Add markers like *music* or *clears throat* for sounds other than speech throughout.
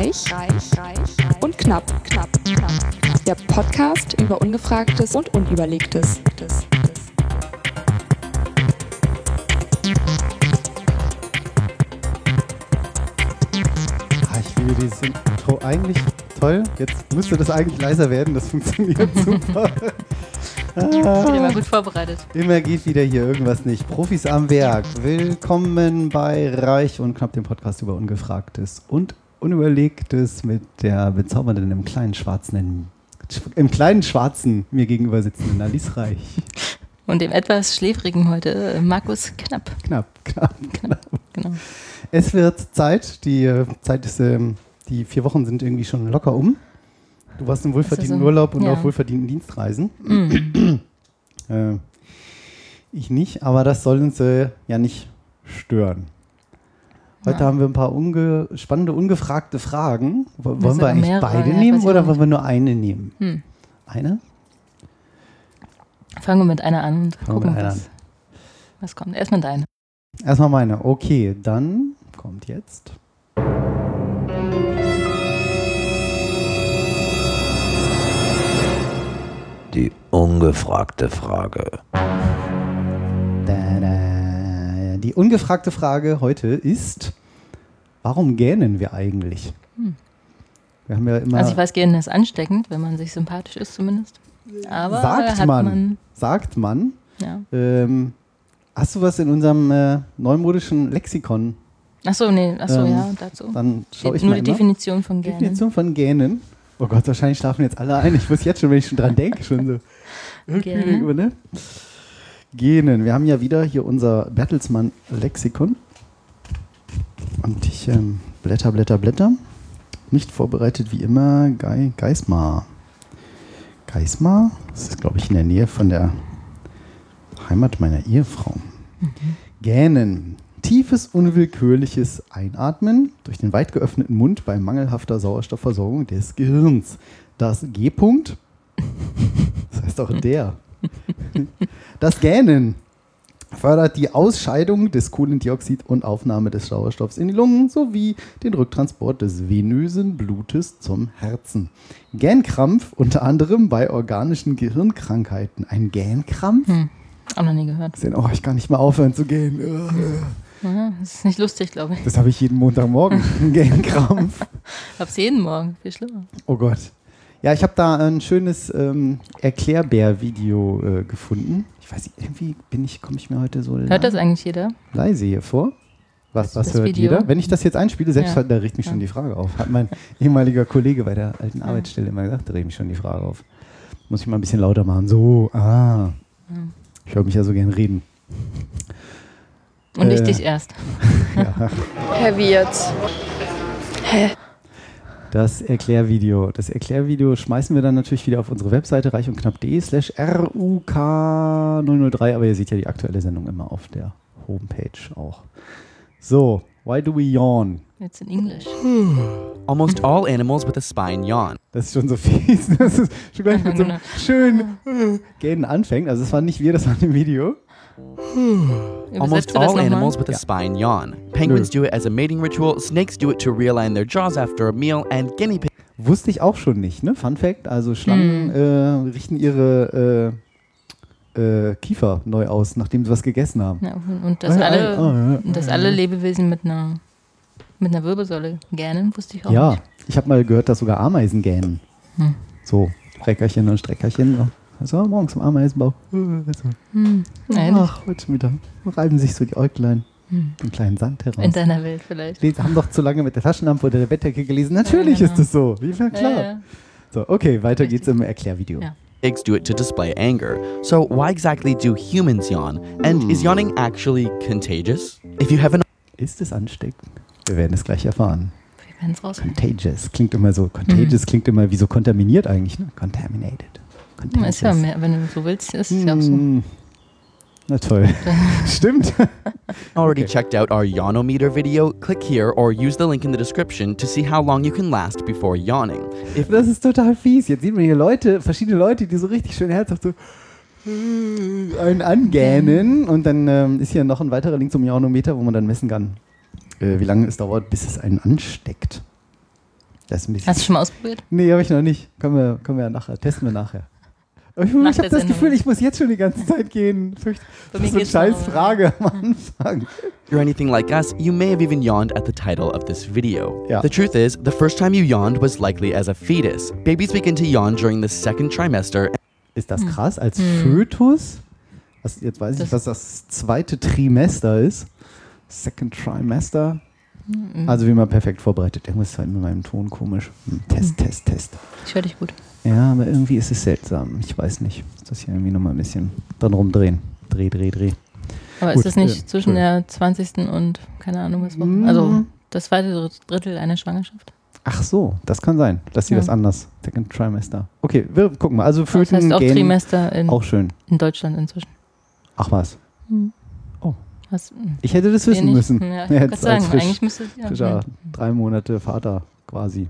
Reich, reich, reich und knapp, knapp, knapp. Der Podcast über Ungefragtes und Unüberlegtes. Ah, ich finde dieses Intro eigentlich toll. Jetzt müsste das eigentlich leiser werden. Das *laughs* funktioniert super. Ich bin immer gut vorbereitet. Immer geht wieder hier irgendwas nicht. Profis am Werk. Willkommen bei Reich und Knapp, dem Podcast über Ungefragtes und Unüberlegtes mit der bezaubernden im kleinen schwarzen, im kleinen schwarzen mir gegenüber sitzenden Alice Reich. Und dem etwas schläfrigen heute äh, Markus Knapp. Knapp, knapp, Knapp, genau. Es wird Zeit. Die äh, Zeit ist, ähm, die vier Wochen sind irgendwie schon locker um. Du warst im wohlverdienten so? Urlaub und Ja. auf wohlverdienten Dienstreisen. Mm. Äh, ich nicht, aber das soll uns äh, ja nicht stören. Heute Ja. haben wir ein paar unge spannende, ungefragte Fragen. Wollen wir eigentlich mehrere, beide ja, nehmen oder wollen wir nur eine nehmen? Hm. Eine? Fangen wir mit einer an und Fangen wir gucken, mit einer was, was kommt. Erstmal deine. Erstmal meine. Okay, dann kommt jetzt. Die ungefragte Frage. Da, da. Die ungefragte Frage heute ist: Warum gähnen wir eigentlich? Hm. Wir haben ja immer. Also ich weiß, Gehen ist ansteckend, wenn man sich sympathisch ist zumindest. Aber Sagt man. man, sagt man. ja. Ähm, hast du was in unserem äh, neumodischen Lexikon? Achso, nee, achso, Ähm, ja, dazu. Dann schaue ich Nur mal die immer. Definition von Gähnen. Definition von Gähnen. Oh Gott, wahrscheinlich schlafen jetzt alle ein. Ich muss jetzt schon, wenn ich schon dran denke, schon so. Irgendwie, Gähnen. ne? Gähnen. Wir haben ja wieder hier unser Bertelsmann Lexikon. Und ich ähm, blätter, blätter, blätter. Nicht vorbereitet wie immer Gei Geismar. Geismar? Das ist, glaube ich, in der Nähe von der Heimat meiner Ehefrau. Gähnen. Tiefes, unwillkürliches Einatmen durch den weit geöffneten Mund bei mangelhafter Sauerstoffversorgung des Gehirns. Das G-Punkt, das heißt auch der. *laughs* Das Gähnen fördert die Ausscheidung des Kohlendioxid und Aufnahme des Sauerstoffs in die Lungen sowie den Rücktransport des venösen Blutes zum Herzen. Gähnkrampf unter anderem bei organischen Gehirnkrankheiten. Ein Gähnkrampf? Hm. Auch noch nie gehört. Sehen, oh, ich kann nicht mehr aufhören zu gehen. Ja, das ist nicht lustig, glaube ich. Das habe ich jeden Montagmorgen. Ein *laughs* Gähnkrampf. Hab's jeden Morgen. Viel schlimmer. Oh Gott. Ja, ich habe da ein schönes ähm, Erklärbär-Video äh, gefunden. Ich weiß nicht, irgendwie bin ich, komme ich mir heute so Hört das eigentlich jeder? leise hier vor. Was, was hört Video? jeder? Wenn ich das jetzt einspiele, selbst Ja. da regt mich schon die Frage auf. Hat mein *laughs* ehemaliger Kollege bei der alten. Arbeitsstelle immer gesagt, da regt mich schon die Frage auf. Muss ich mal ein bisschen lauter machen. So, ah. Ich höre mich ja so gern reden. Und Äh. ich dich erst. *laughs* Ja. *laughs* Herr Wirtz. Das Erklärvideo. Das Erklärvideo schmeißen wir dann natürlich wieder auf unsere Webseite reich und knapp.de slash RUK003, aber ihr seht ja die aktuelle Sendung immer auf der Homepage auch. So, why do we yawn? Jetzt in Englisch. Almost all animals with a spine yawn. Das ist schon so fies. *laughs* Das ist schon gleich mit so einem schönen Gähnen anfängt. Also es war nicht wir, das war im Video. Almost all animals with a Ja. spine yawn. Penguins do it as a mating ritual, snakes do it to realign their jaws after a meal, and guinea pigs. Wusste ich auch schon nicht, ne? Fun Fact, also Schlangen Hm. äh, richten ihre äh, äh, Kiefer neu aus, nachdem sie was gegessen haben. Ja, und- dass Ah, alle, ah, ja, und dass alle ja. Lebewesen mit einer, mit einer Wirbelsäule gähnen, wusste ich auch Ja, nicht. ich habe mal gehört, dass sogar Ameisen gähnen. Hm. So, Streckerchen und Streckerchen. So. Also morgens im Ameisenbau. Hm. Ach, heute Mittag. Reiben sich so die Äuglein. Hm. Einen kleinen Sand heraus. In deiner Welt vielleicht. Die haben doch zu lange mit der Taschenlampe oder der Bettdecke gelesen. Natürlich Ja, genau. ist es so. Wie viel klar. Ja, ja. So, okay, weiter Richtig. geht's im Erklärvideo. Ja. Pigs do it to display anger. So, why exactly do humans yawn? And is yawning actually contagious? If you have an Ist es ansteckend? Wir werden es gleich erfahren. Wir werden es rausfinden. Contagious klingt immer so. Contagious klingt immer wie so kontaminiert eigentlich. Ne? Contaminated. Hm, Ist ja mehr, wenn du so willst, ist es ja auch so. Hm. Na toll. *laughs* Stimmt. already Okay. checked out our yawnometer video, click here or use the link in the description to see how long you can last before yawning. If Das ist total fies. Jetzt sieht man hier Leute, verschiedene Leute, die so richtig schön herzhaft so einen angähnen. Und dann ähm, ist hier noch ein weiterer Link zum Jaunometer, wo man dann messen kann, äh, wie lange es dauert, bis es einen ansteckt. Das ist ein bisschen. Hast du schon mal ausprobiert? Nee, habe ich noch nicht. Können wir, können wir ja nachher. Testen wir nachher. Aber ich, ich habe das Gefühl, ich muss jetzt schon die ganze Zeit gehen. Das ist so eine scheiß Frage am Anfang. If you're anything like us, you may have even yawned at the title of this video. Yeah. The truth is, the first time you yawned was likely as a fetus. Babies begin to yawn during the second trimester Ist das krass? Als Fötus? Was, jetzt weiß ich nicht, was das zweite Trimester ist. Second Trimester. Also wie man perfekt vorbereitet. Irgendwas ist halt mit meinem Ton komisch. Hm, Test, Test, Test. Ich höre dich gut. Ja, aber irgendwie ist es seltsam. Ich weiß nicht. Muss das hier irgendwie nochmal ein bisschen dran rumdrehen. Dreh, dreh, dreh. Aber Gut, ist das nicht äh, zwischen der 20. und keine Ahnung was Wochen? Mm. Also das zweite Drittel einer Schwangerschaft? Ach so, das kann sein, dass sie Ja. das anders. Second Trimester. Okay, wir gucken mal. Also Das Föten heißt auch gehen Trimester in, auch schön. in Deutschland inzwischen. Ach was. Was, hm, Ich hätte das wissen müssen. Ja, *laughs* ich als sagen, frisch- eigentlich müsste ja, hm. drei Monate Vater quasi.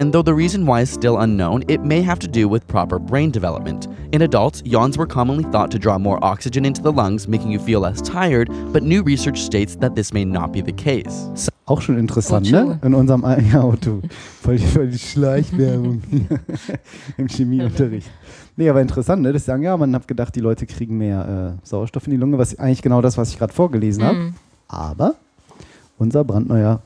And though the reason why is still unknown, it may have to do with proper brain development. In adults, yawns were commonly thought to draw more oxygen into the lungs, making you feel less tired, but new research states that this may not be the case. So- Auch schon interessant, Auto. ne? In unserem ja, Auto. Voll die, voll die Schleichwerbung hier *laughs* im Chemieunterricht. Nee, aber interessant, ne? Das sagen ja, man hat gedacht, die Leute kriegen mehr äh, Sauerstoff in die Lunge, was eigentlich genau das, was ich gerade vorgelesen habe. Hm. Aber unser brandneuer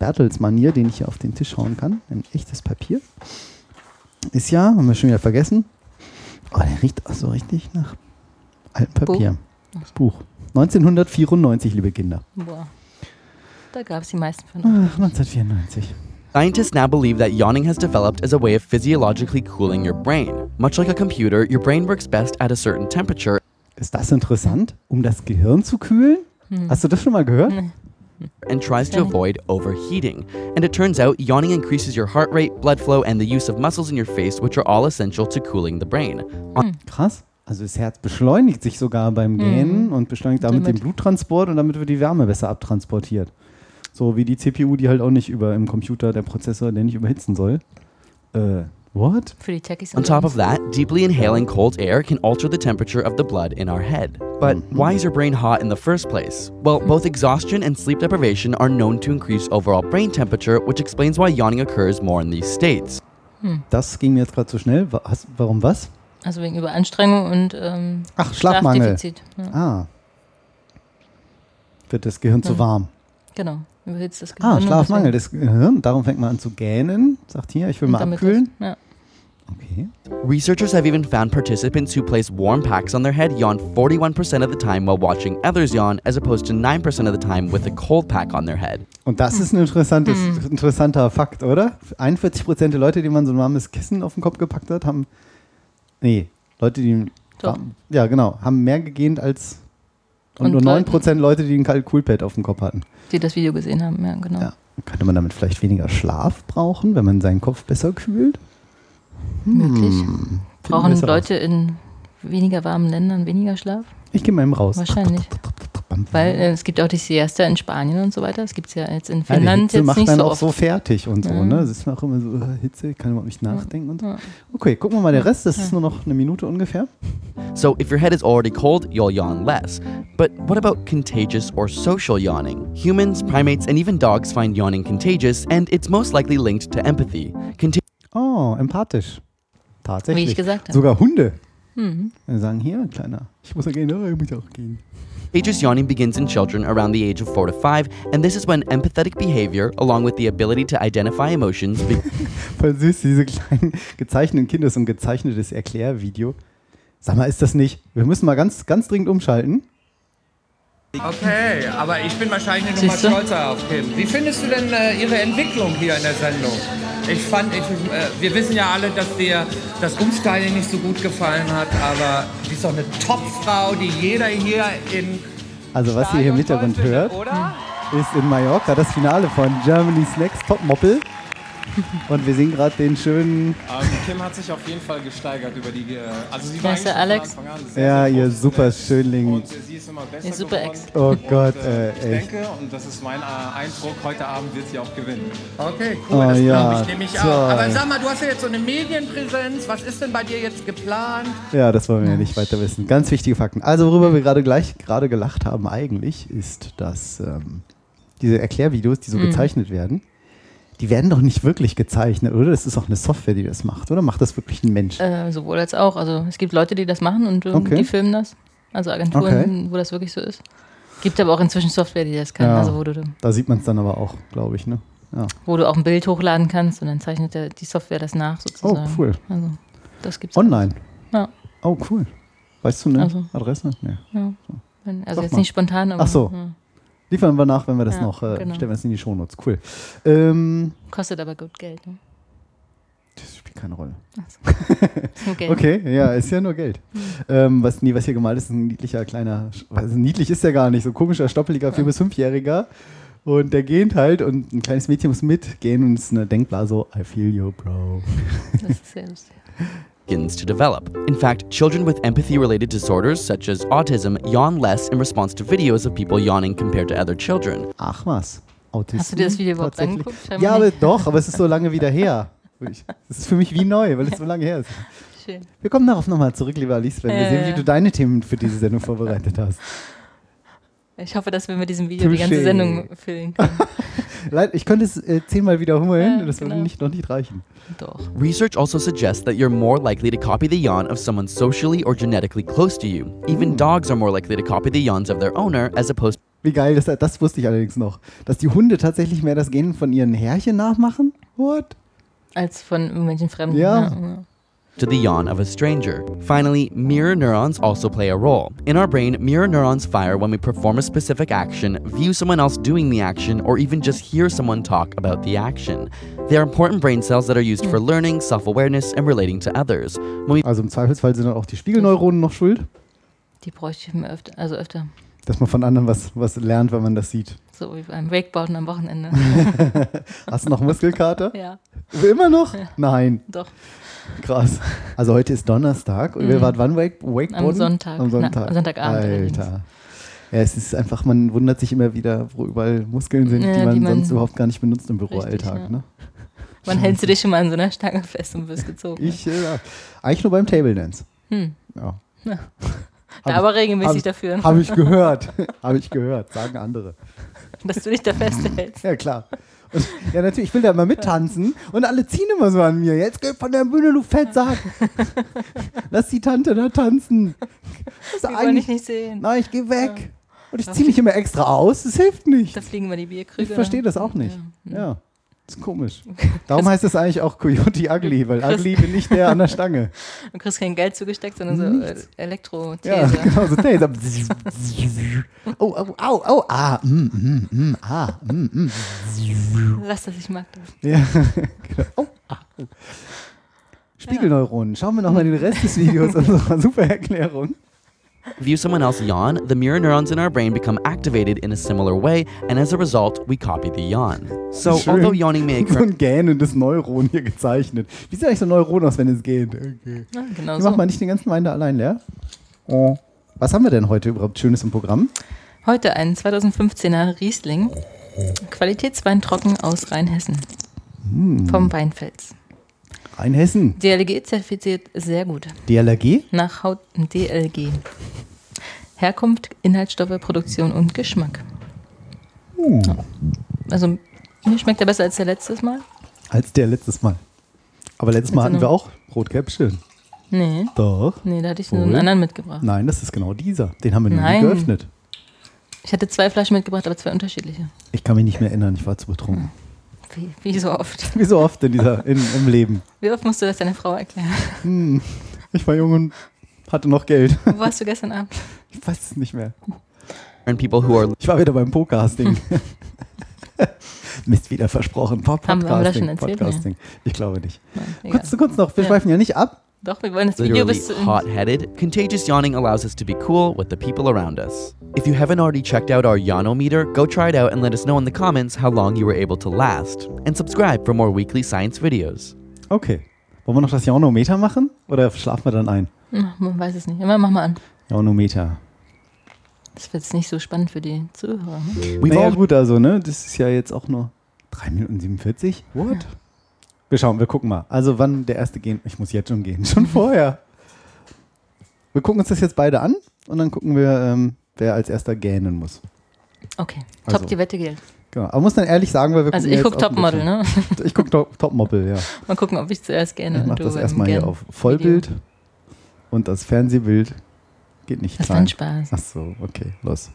Bertelsmann hier, den ich hier auf den Tisch hauen kann, ein echtes Papier, ist ja, haben wir schon wieder vergessen, oh, der riecht auch so richtig nach altem Papier. Buch. 1994, liebe Kinder. Boah. Da gab es die meisten von Ach, 1994. Scientists now believe that yawning has developed as a way of physiologically cooling your brain. Much like a computer, your brain works best at a certain temperature Ist das interessant, um das Gehirn zu kühlen? Hast du das schon mal gehört? Nee. And tries to Okay. avoid overheating. And it turns out yawning increases your heart rate, blood flow, and the use of muscles in your face, which are all essential to cooling the brain. On Krass. Also das Herz beschleunigt sich sogar beim Gähnen und beschleunigt damit den Damit- Bluttransport und damit wird die Wärme besser abtransportiert. So wie die CPU, die halt auch nicht über im Computer, der Prozessor, der nicht überhitzen soll. Äh, what? Für die On top of that, deeply inhaling cold air can alter the temperature of the blood in our head. But why is your brain hot in the first place? Well, both exhaustion and sleep deprivation are known to increase overall brain temperature, which explains why yawning occurs more in these states. Das ging mir jetzt gerade zu schnell. Wa- hast- Warum was? Also wegen Überanstrengung und ähm, Ach, Schlafmangel. Schlafdefizit. Ja, Ah. Wird das Gehirn zu warm. genau. Überhitzt das Gehirn. Ah, Schlafmangel des Gehirns. Darum fängt man an zu gähnen. Sagt hier, ich will mal abkühlen. Das, ja. Okay. Researchers have even found participants who place warm packs on their head yawn 41% of the time while watching others yawn, as opposed to 9% of the time with a cold pack on their head. Und das ist ein interessantes, interessanter Fakt, oder? 41% der Leute, die man so ein warmes Kissen auf den Kopf gepackt hat, haben. Nee, Leute, die. Doch. Ja, genau. Haben mehr gegähnt als. Und, Und nur Leute- 9% Leute, die ein kaltes Coolpad auf dem Kopf hatten. Die das Video gesehen haben, ja, genau. Ja. Könnte man damit vielleicht weniger Schlaf brauchen, wenn man seinen Kopf besser kühlt? Möglich. Hm. Brauchen Leute in weniger warmen Ländern weniger Schlaf? Ich gehe mal eben raus. Wahrscheinlich. Weil äh, es gibt auch die Siesta in Spanien und so weiter. Das gibt es ja jetzt in Ja, die Finnland Hitze jetzt macht nicht dann so auch oft. so fertig und so, Ja. ne? Es ist auch immer so, äh, Hitze, ich kann überhaupt nicht nachdenken und so. Ja. Okay, gucken wir mal den Rest. Das ist nur noch eine Minute ungefähr. So, if your head is already cold, you'll yawn less. But what about contagious or social yawning? Humans, primates, and even dogs find yawning contagious, and it's most likely linked to empathy. Conta- Oh, empathisch. Tatsächlich. Wie ich gesagt habe. Sogar Hunde. Mhm. Wir sagen, hier, Kleiner, ich muss ja gehen, oh, ich muss auch gehen. Contagious yawning begins in children around the age of 4 to 5, and this is when empathetic behavior, along with the ability to identify emotions, be- *laughs* Voll süß, diese kleinen gezeichneten Kinder, so ein gezeichnetes Erklärvideo. Sag mal, ist das nicht? Wir müssen mal ganz, ganz dringend umschalten. Okay, aber ich bin wahrscheinlich eine Nummer stolzer auf Kim. Wie findest du denn äh, ihre Entwicklung hier in der Sendung? Ich fand, ich, äh, wir wissen ja alle, dass dir das Umstyling nicht so gut gefallen hat, aber sie ist doch eine Topfrau, die jeder hier in Also, was ihr hier im Hintergrund hört, oder? ist in Mallorca das Finale von Germany's Next Topmodel. *laughs* Und wir sehen gerade den schönen, Ähm, Kim hat sich auf jeden Fall gesteigert über die. äh, Also sie war eigentlich Alex? von Anfang an sehr, ja, sehr ihr super Schönling. Und sie ist immer besser Ihr super. Ex. Oh Gott, Und, äh, äh, ich echt. denke, und das ist mein äh, Eindruck, heute Abend wird sie auch gewinnen. Okay, Oh, cool, das ja, glaube ich nämlich auch. Aber sag mal, du hast ja jetzt so eine Medienpräsenz. Was ist denn bei dir jetzt geplant? Ja, das wollen wir ja nicht weiter wissen. Ganz wichtige Fakten. Also, worüber wir gerade gleich gerade gelacht haben, eigentlich, ist, dass ähm, diese Erklärvideos, die so gezeichnet werden, die werden doch nicht wirklich gezeichnet, oder? Das ist auch eine Software, die das macht, oder? Macht das wirklich ein Mensch? Äh, sowohl als auch. Also es gibt Leute, die das machen und ähm, Okay. die filmen das. Also Agenturen, wo das wirklich so ist. Gibt aber auch inzwischen Software, die das kann. Ja. Also wo du, Da sieht man es dann aber auch, glaube ich, ne? Ja. wo du auch ein Bild hochladen kannst und dann zeichnet der, die Software das nach Oh, sozusagen. cool. Also das gibt's. Online. Ja. Oh, cool. Weißt du eine Also. Adresse? Nee. Ja. Also Sag jetzt mal. nicht spontan, aber Ach so. ja. Liefern wir nach, wenn wir das Ja, noch, äh, genau. stellen wir das in die Shownotes. Cool. Ähm, kostet aber gut Geld. Ne? das spielt keine Rolle. *laughs* Nur Geld. Okay, ja, ist ja nur Geld. Hm. Ähm, was, nee, was hier gemalt ist, ist ein niedlicher kleiner, also niedlich ist der gar nicht, so komischer, stoppeliger 4- bis 5-Jähriger. Und der gähnt halt und ein kleines Mädchen muss mitgehen und es ist eine Denkblase so, I feel you, bro. Das ist sehr lustig. *laughs* begins to develop. In fact, children with empathy related disorders such as autism yawn less in response to videos of people yawning compared to other children. Ach was. Autismus. Hast du dir das Video überhaupt angeguckt? Ja, aber doch, aber es ist so lange wieder her. Es ist für mich wie neu, weil es so lange her ist. Schön. Wir kommen darauf nochmal zurück, lieber Alice, wenn wir Ja, sehen, wie ja. du deine Themen für diese Sendung vorbereitet hast. Ich hoffe, dass wir mit diesem Video die Touché. ganze Sendung füllen können. Leid, ich könnte es äh, zehnmal wiederholen, Ja, das würde genau. nicht, noch nicht reichen. Doch. Research also suggests that you're more likely to copy the yawn of someone socially or genetically close to you. Even dogs are more likely to copy the yawns of their owner as opposed Wie geil, das, das wusste ich allerdings noch. Dass die Hunde tatsächlich mehr das Gehen von ihren Herrchen nachmachen? What? Als von irgendwelchen Fremden. Ja. ja. To the yawn of a stranger. Finally, mirror neurons also play a role. In our brain, mirror neurons fire when we perform a specific action, view someone else doing the action, or even just hear someone talk about the action. They are important brain cells that are used for learning, self awareness, and relating to others. When we Also im Zweifelsfall sind dann auch die Spiegelneuronen noch schuld, Die bräuchte ich mir öfter, also öfter. dass man von anderen was, was lernt, wenn man das sieht. So wie beim Wakeboarden am Wochenende. *laughs* Hast du noch Muskelkater? ja, Immer noch? Nein, doch. Krass. Also heute ist Donnerstag und wir Mhm. waren wann Wake, Wakeboarden? Am Sonntag. Am Sonntag. Na, am Sonntagabend allerdings. Alter. Ja, es ist einfach, man wundert sich immer wieder, wo überall Muskeln sind, Ja, die, man die man- sonst überhaupt gar nicht benutzt im Büroalltag. Ja. Ne? Wann hältst du dich schon mal an so einer Stange fest und wirst gezogen? Ich, äh, ja. eigentlich nur beim Table Dance. Hm. Ja. Ja. *laughs* Hab Da aber hab regelmäßig ich- dafür, Habe ich gehört. *laughs* Habe ich gehört, sagen andere. dass du dich da festhältst. Ja, klar. Ja, natürlich, ich will da immer mittanzen und alle ziehen immer so an mir. Jetzt geh von der Bühne, du Fettsack. Lass die Tante da tanzen. Das Die wollen eigentlich, nicht sehen. nein, ich geh weg. Und ich ziehe mich immer extra aus, das hilft nicht. Da fliegen wir die Bierkrüge. Ich verstehe das auch nicht. Ja. Ja, das ist komisch. *laughs* Darum heißt es eigentlich auch Coyote Ugly, weil Ugly bin nicht der an der Stange. *laughs* Du kriegst kein Geld zugesteckt, sondern so äh, elektro Ja, *laughs* genau, so Taser. Oh, oh, au, au, ah, mm, mm, mm, ah, mm, mm. Lass das, ich mag das. Ja, genau. Oh, ah, oh. Spiegelneuronen. Schauen wir nochmal den Rest des Videos unserer super Erklärung. View someone else yawn, the mirror neurons in our brain become activated in a similar way, and as a result, we copy the yawn. So, Schön. although yawning may *laughs* So occur. ein gähnendes Neuron hier gezeichnet. Wie sieht eigentlich so ein Neuron aus, wenn es geht? Okay. Ja, genau so. macht man nicht den ganzen Wein da allein leer? Oh. Was haben wir denn heute überhaupt Schönes im Programm? Heute ein 2015er Riesling. Qualitätswein trocken aus Rheinhessen. Hm. Vom Weinfels. Rheinhessen. DLG zertifiziert sehr gut. DLRG? Nach Haut DLG. Herkunft, Inhaltsstoffe, Produktion und Geschmack. Uh, Also mir schmeckt er besser als der letztes Mal. als der letztes Mal. Aber letztes Mal Mit so hatten wir auch Rotkäppchen. Nee, Doch. nee, da hatte ich nur einen anderen mitgebracht. Nein, das ist genau dieser. Den haben wir noch nie Nein. geöffnet. Ich hatte zwei Flaschen mitgebracht, aber zwei unterschiedliche. Ich kann mich nicht mehr erinnern, ich war zu betrunken. Wie, wie so oft. Wie so oft in dieser, in, im Leben. Wie oft musst du das deiner Frau erklären? Hm. Ich war jung und hatte noch Geld. Wo warst du gestern Abend? Ich weiß es nicht mehr. and people who are Ich war wieder beim Podcasting. *laughs* Mist, wieder versprochen. Pod Haben wir- das Podcasting. schon erzählt? Podcasting. Ich glaube nicht. Nein. Kurz, kurz noch, wir Ja. schweifen ja nicht ab. Doch, wir wollen das Video literally bis zu hot headed, contagious yawning allows us to be cool with the people around us. If you haven't already checked out our Yawnometer, go try it out and let us know in the comments how long you were able to last. And subscribe for more weekly science videos. Okay. Wollen wir noch das Jaunometer machen? Oder schlafen wir dann ein? Man weiß es nicht. Immer mach mal an. Jaunometer. Das wird jetzt nicht so spannend für die Zuhörer. Ne? We've Naja, all gut, also, ne? Das ist ja jetzt auch nur 3 Minuten 47. What? Wir schauen, wir gucken mal. Also, wann der erste gehen? Ich muss jetzt schon gehen. *laughs* Schon vorher. Wir gucken uns das jetzt beide an und dann gucken wir, ähm, wer als erster gähnen muss. Okay, Also. top, die Wette gilt. Genau. Aber muss dann ehrlich sagen, weil wir Also ich gucke Topmodel, ne? Ich gucke Top, Topmodel, ja. *laughs* Mal gucken, ob ich zuerst gerne Ich mache das erstmal hier auf Vollbild. Und das Fernsehbild geht nicht Das war rein. ein Spaß. Ach so, okay, los.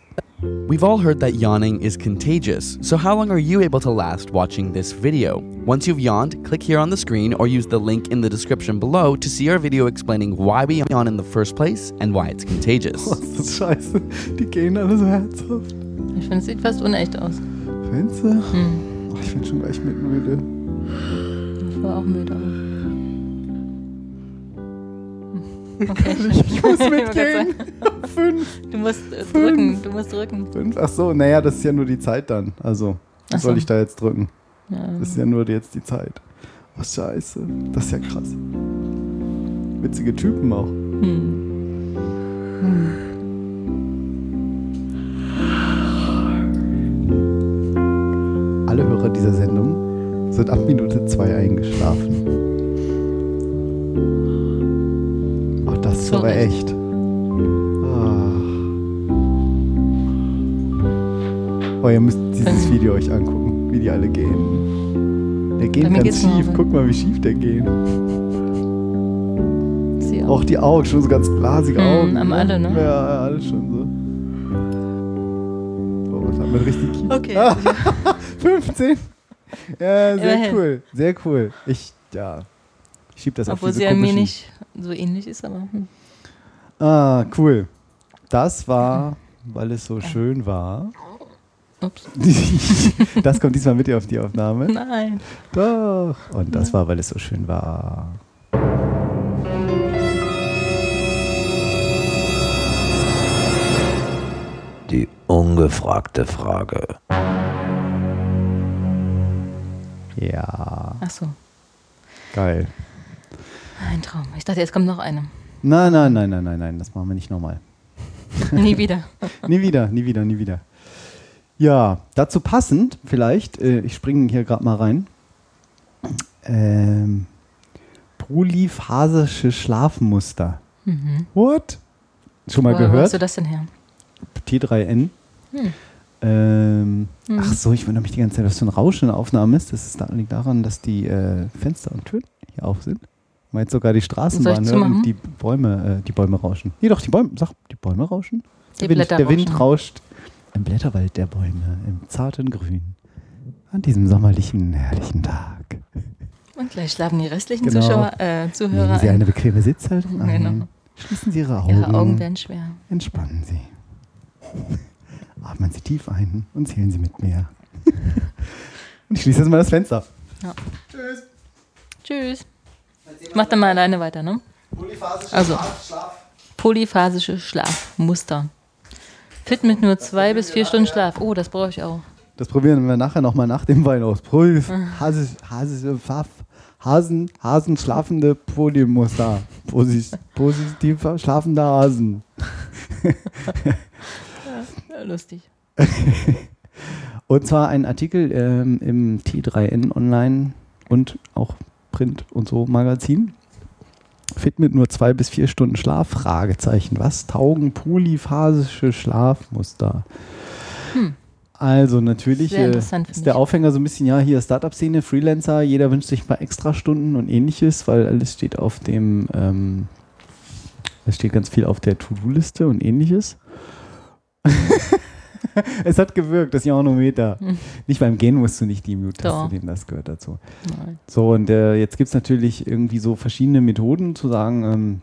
We've all heard that yawning is contagious, so how long are you able to last watching this video? Once you've yawned, click here on the screen or use the link in the description below to see our video explaining why we yawn in the first place and why it's contagious. *laughs* Was ist das scheiße? Die gehen alle so herzhaft. Ich finde, es sieht fast unecht aus. Findest du? Hm. Oh, ich bin schon gleich mit müde. Ich war auch müde. Okay. *laughs* Ich muss mitgehen. *laughs* Fünf. Du musst äh, drücken, du musst drücken. Fünf. Ach so, naja, das ist ja nur die Zeit dann. Also, was so. soll ich da jetzt drücken? Ja. Das ist ja nur jetzt die Zeit. Was scheiße. Das ist ja krass. Witzige Typen auch. Hm. Alle Hörer dieser Sendung sind ab Minute zwei eingeschlafen. Ach, Zu aber Recht. echt. Ah. Oh, ihr müsst dieses. Video euch angucken, wie die alle gehen. Der geht ganz schief. Guck mal, wie schief der geht. Sie auch. Auch die Augen, schon so ganz glasige Hm, Augen. haben alle, ne? Ja, ja, alle schon so. Oh, das hat man richtig Kief. Okay. *laughs* 15. Ja, sehr Immerhin. cool. Sehr cool. Ich, ja. Ich schieb das auf Obwohl diese sie an mir nicht so ähnlich ist, aber hm. Ah, cool. Das war, *laughs* weil es so schön war. ups. *laughs* das kommt diesmal mit dir auf die Aufnahme. Nein. Doch. Und das war, weil es so schön war. Die ungefragte Frage. Ja, Ach so, geil. ein Traum. Ich dachte, jetzt kommt noch eine. Nein, nein, nein, nein, nein, nein, das machen wir nicht nochmal. *laughs* Nie wieder. *laughs* nie wieder, nie wieder, nie wieder. Ja, dazu passend vielleicht, äh, ich springe hier gerade mal rein. Ähm, polyphasische Schlafmuster. Mhm. What? Schon mal Woher gehört? hast du das denn her? T3N. Hm. Ähm, Mhm. Ach so, ich wundere mich die ganze Zeit, was für ein Rauschen in der Aufnahme ist. Das ist, liegt daran, dass die äh, Fenster und Türen hier auf sind. Man jetzt sogar die Straßenbahn hört und zumachen? die Bäume, äh, die Bäume rauschen. Nee, doch, die Bäume, sag, die Bäume rauschen? Der, Wind, der Wind rauscht im Blätterwald der Bäume, im zarten Grün. An diesem sommerlichen, herrlichen Tag. Und gleich schlafen die restlichen Genau. Zuschauer, äh, Zuhörer Nehmen Sie ein. eine bequeme Sitzhaltung *laughs* ein. Genau. Schließen Sie Ihre Augen. Ihre Augen werden schwer. Entspannen Sie. *laughs* Atmen Sie tief ein und zählen Sie mit mir. *laughs* und ich schließe jetzt mal das Fenster. Tschüss. Ich mach dann mal alleine weiter, ne? Also. Polyphasische Schlafmuster. Fit mit nur zwei bis vier Stunden Schlaf. Oh, das brauche ich auch. Das probieren wir nachher nochmal nach dem Wein aus. Hase, Pfaff, Hasen, Hasen schlafende Polymuster. Posi positiv schlafende Hasen. Ja, lustig. *laughs* Und zwar ein Artikel ähm, im T3N Online und auch Print und so Magazin. Fit mit nur zwei bis vier Stunden Schlaf? Fragezeichen. Was taugen polyphasische Schlafmuster? Also natürlich äh, ist der mich. Aufhänger so ein bisschen, ja, hier Startup-Szene, Freelancer, jeder wünscht sich ein paar Extrastunden und ähnliches, weil alles steht auf dem, ähm, es steht ganz viel auf der To-Do-Liste und ähnliches. *laughs* *laughs* es hat gewirkt, das Ionometer. Hm. Nicht beim Gehen musst du nicht die Mute-Taste nehmen, das gehört dazu. Nein. So, und äh, jetzt gibt es natürlich irgendwie so verschiedene Methoden zu sagen, ähm,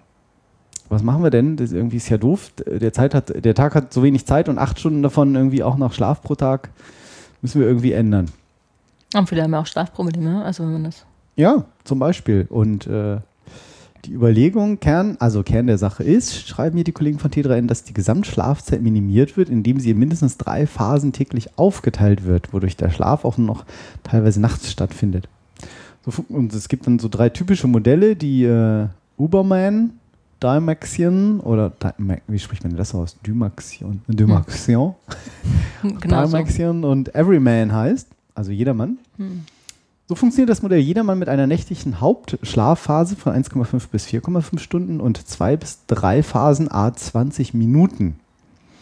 was machen wir denn? Das irgendwie ist ja doof. Der, Zeit hat, der Tag hat so wenig Zeit und acht Stunden davon irgendwie auch noch Schlaf pro Tag. Müssen wir irgendwie ändern. Und viele haben ja auch Schlafprobleme, also wenn man das. Ja, zum Beispiel. Und äh, die Überlegung, Kern, also Kern der Sache ist, schreiben hier die Kollegen von T3N, dass die Gesamtschlafzeit minimiert wird, indem sie in mindestens drei Phasen täglich aufgeteilt wird, wodurch der Schlaf auch noch teilweise nachts stattfindet. So, und es gibt dann so drei typische Modelle, die äh, Uberman, Dymaxion oder wie spricht man das aus? Dymaxion. Dymaxion. Genau so. Dymaxion und Everyman heißt, also jedermann. Hm. So funktioniert das Modell jedermann mit einer nächtlichen Hauptschlafphase von 1,5 bis 4,5 Stunden und zwei bis drei Phasen a 20 Minuten.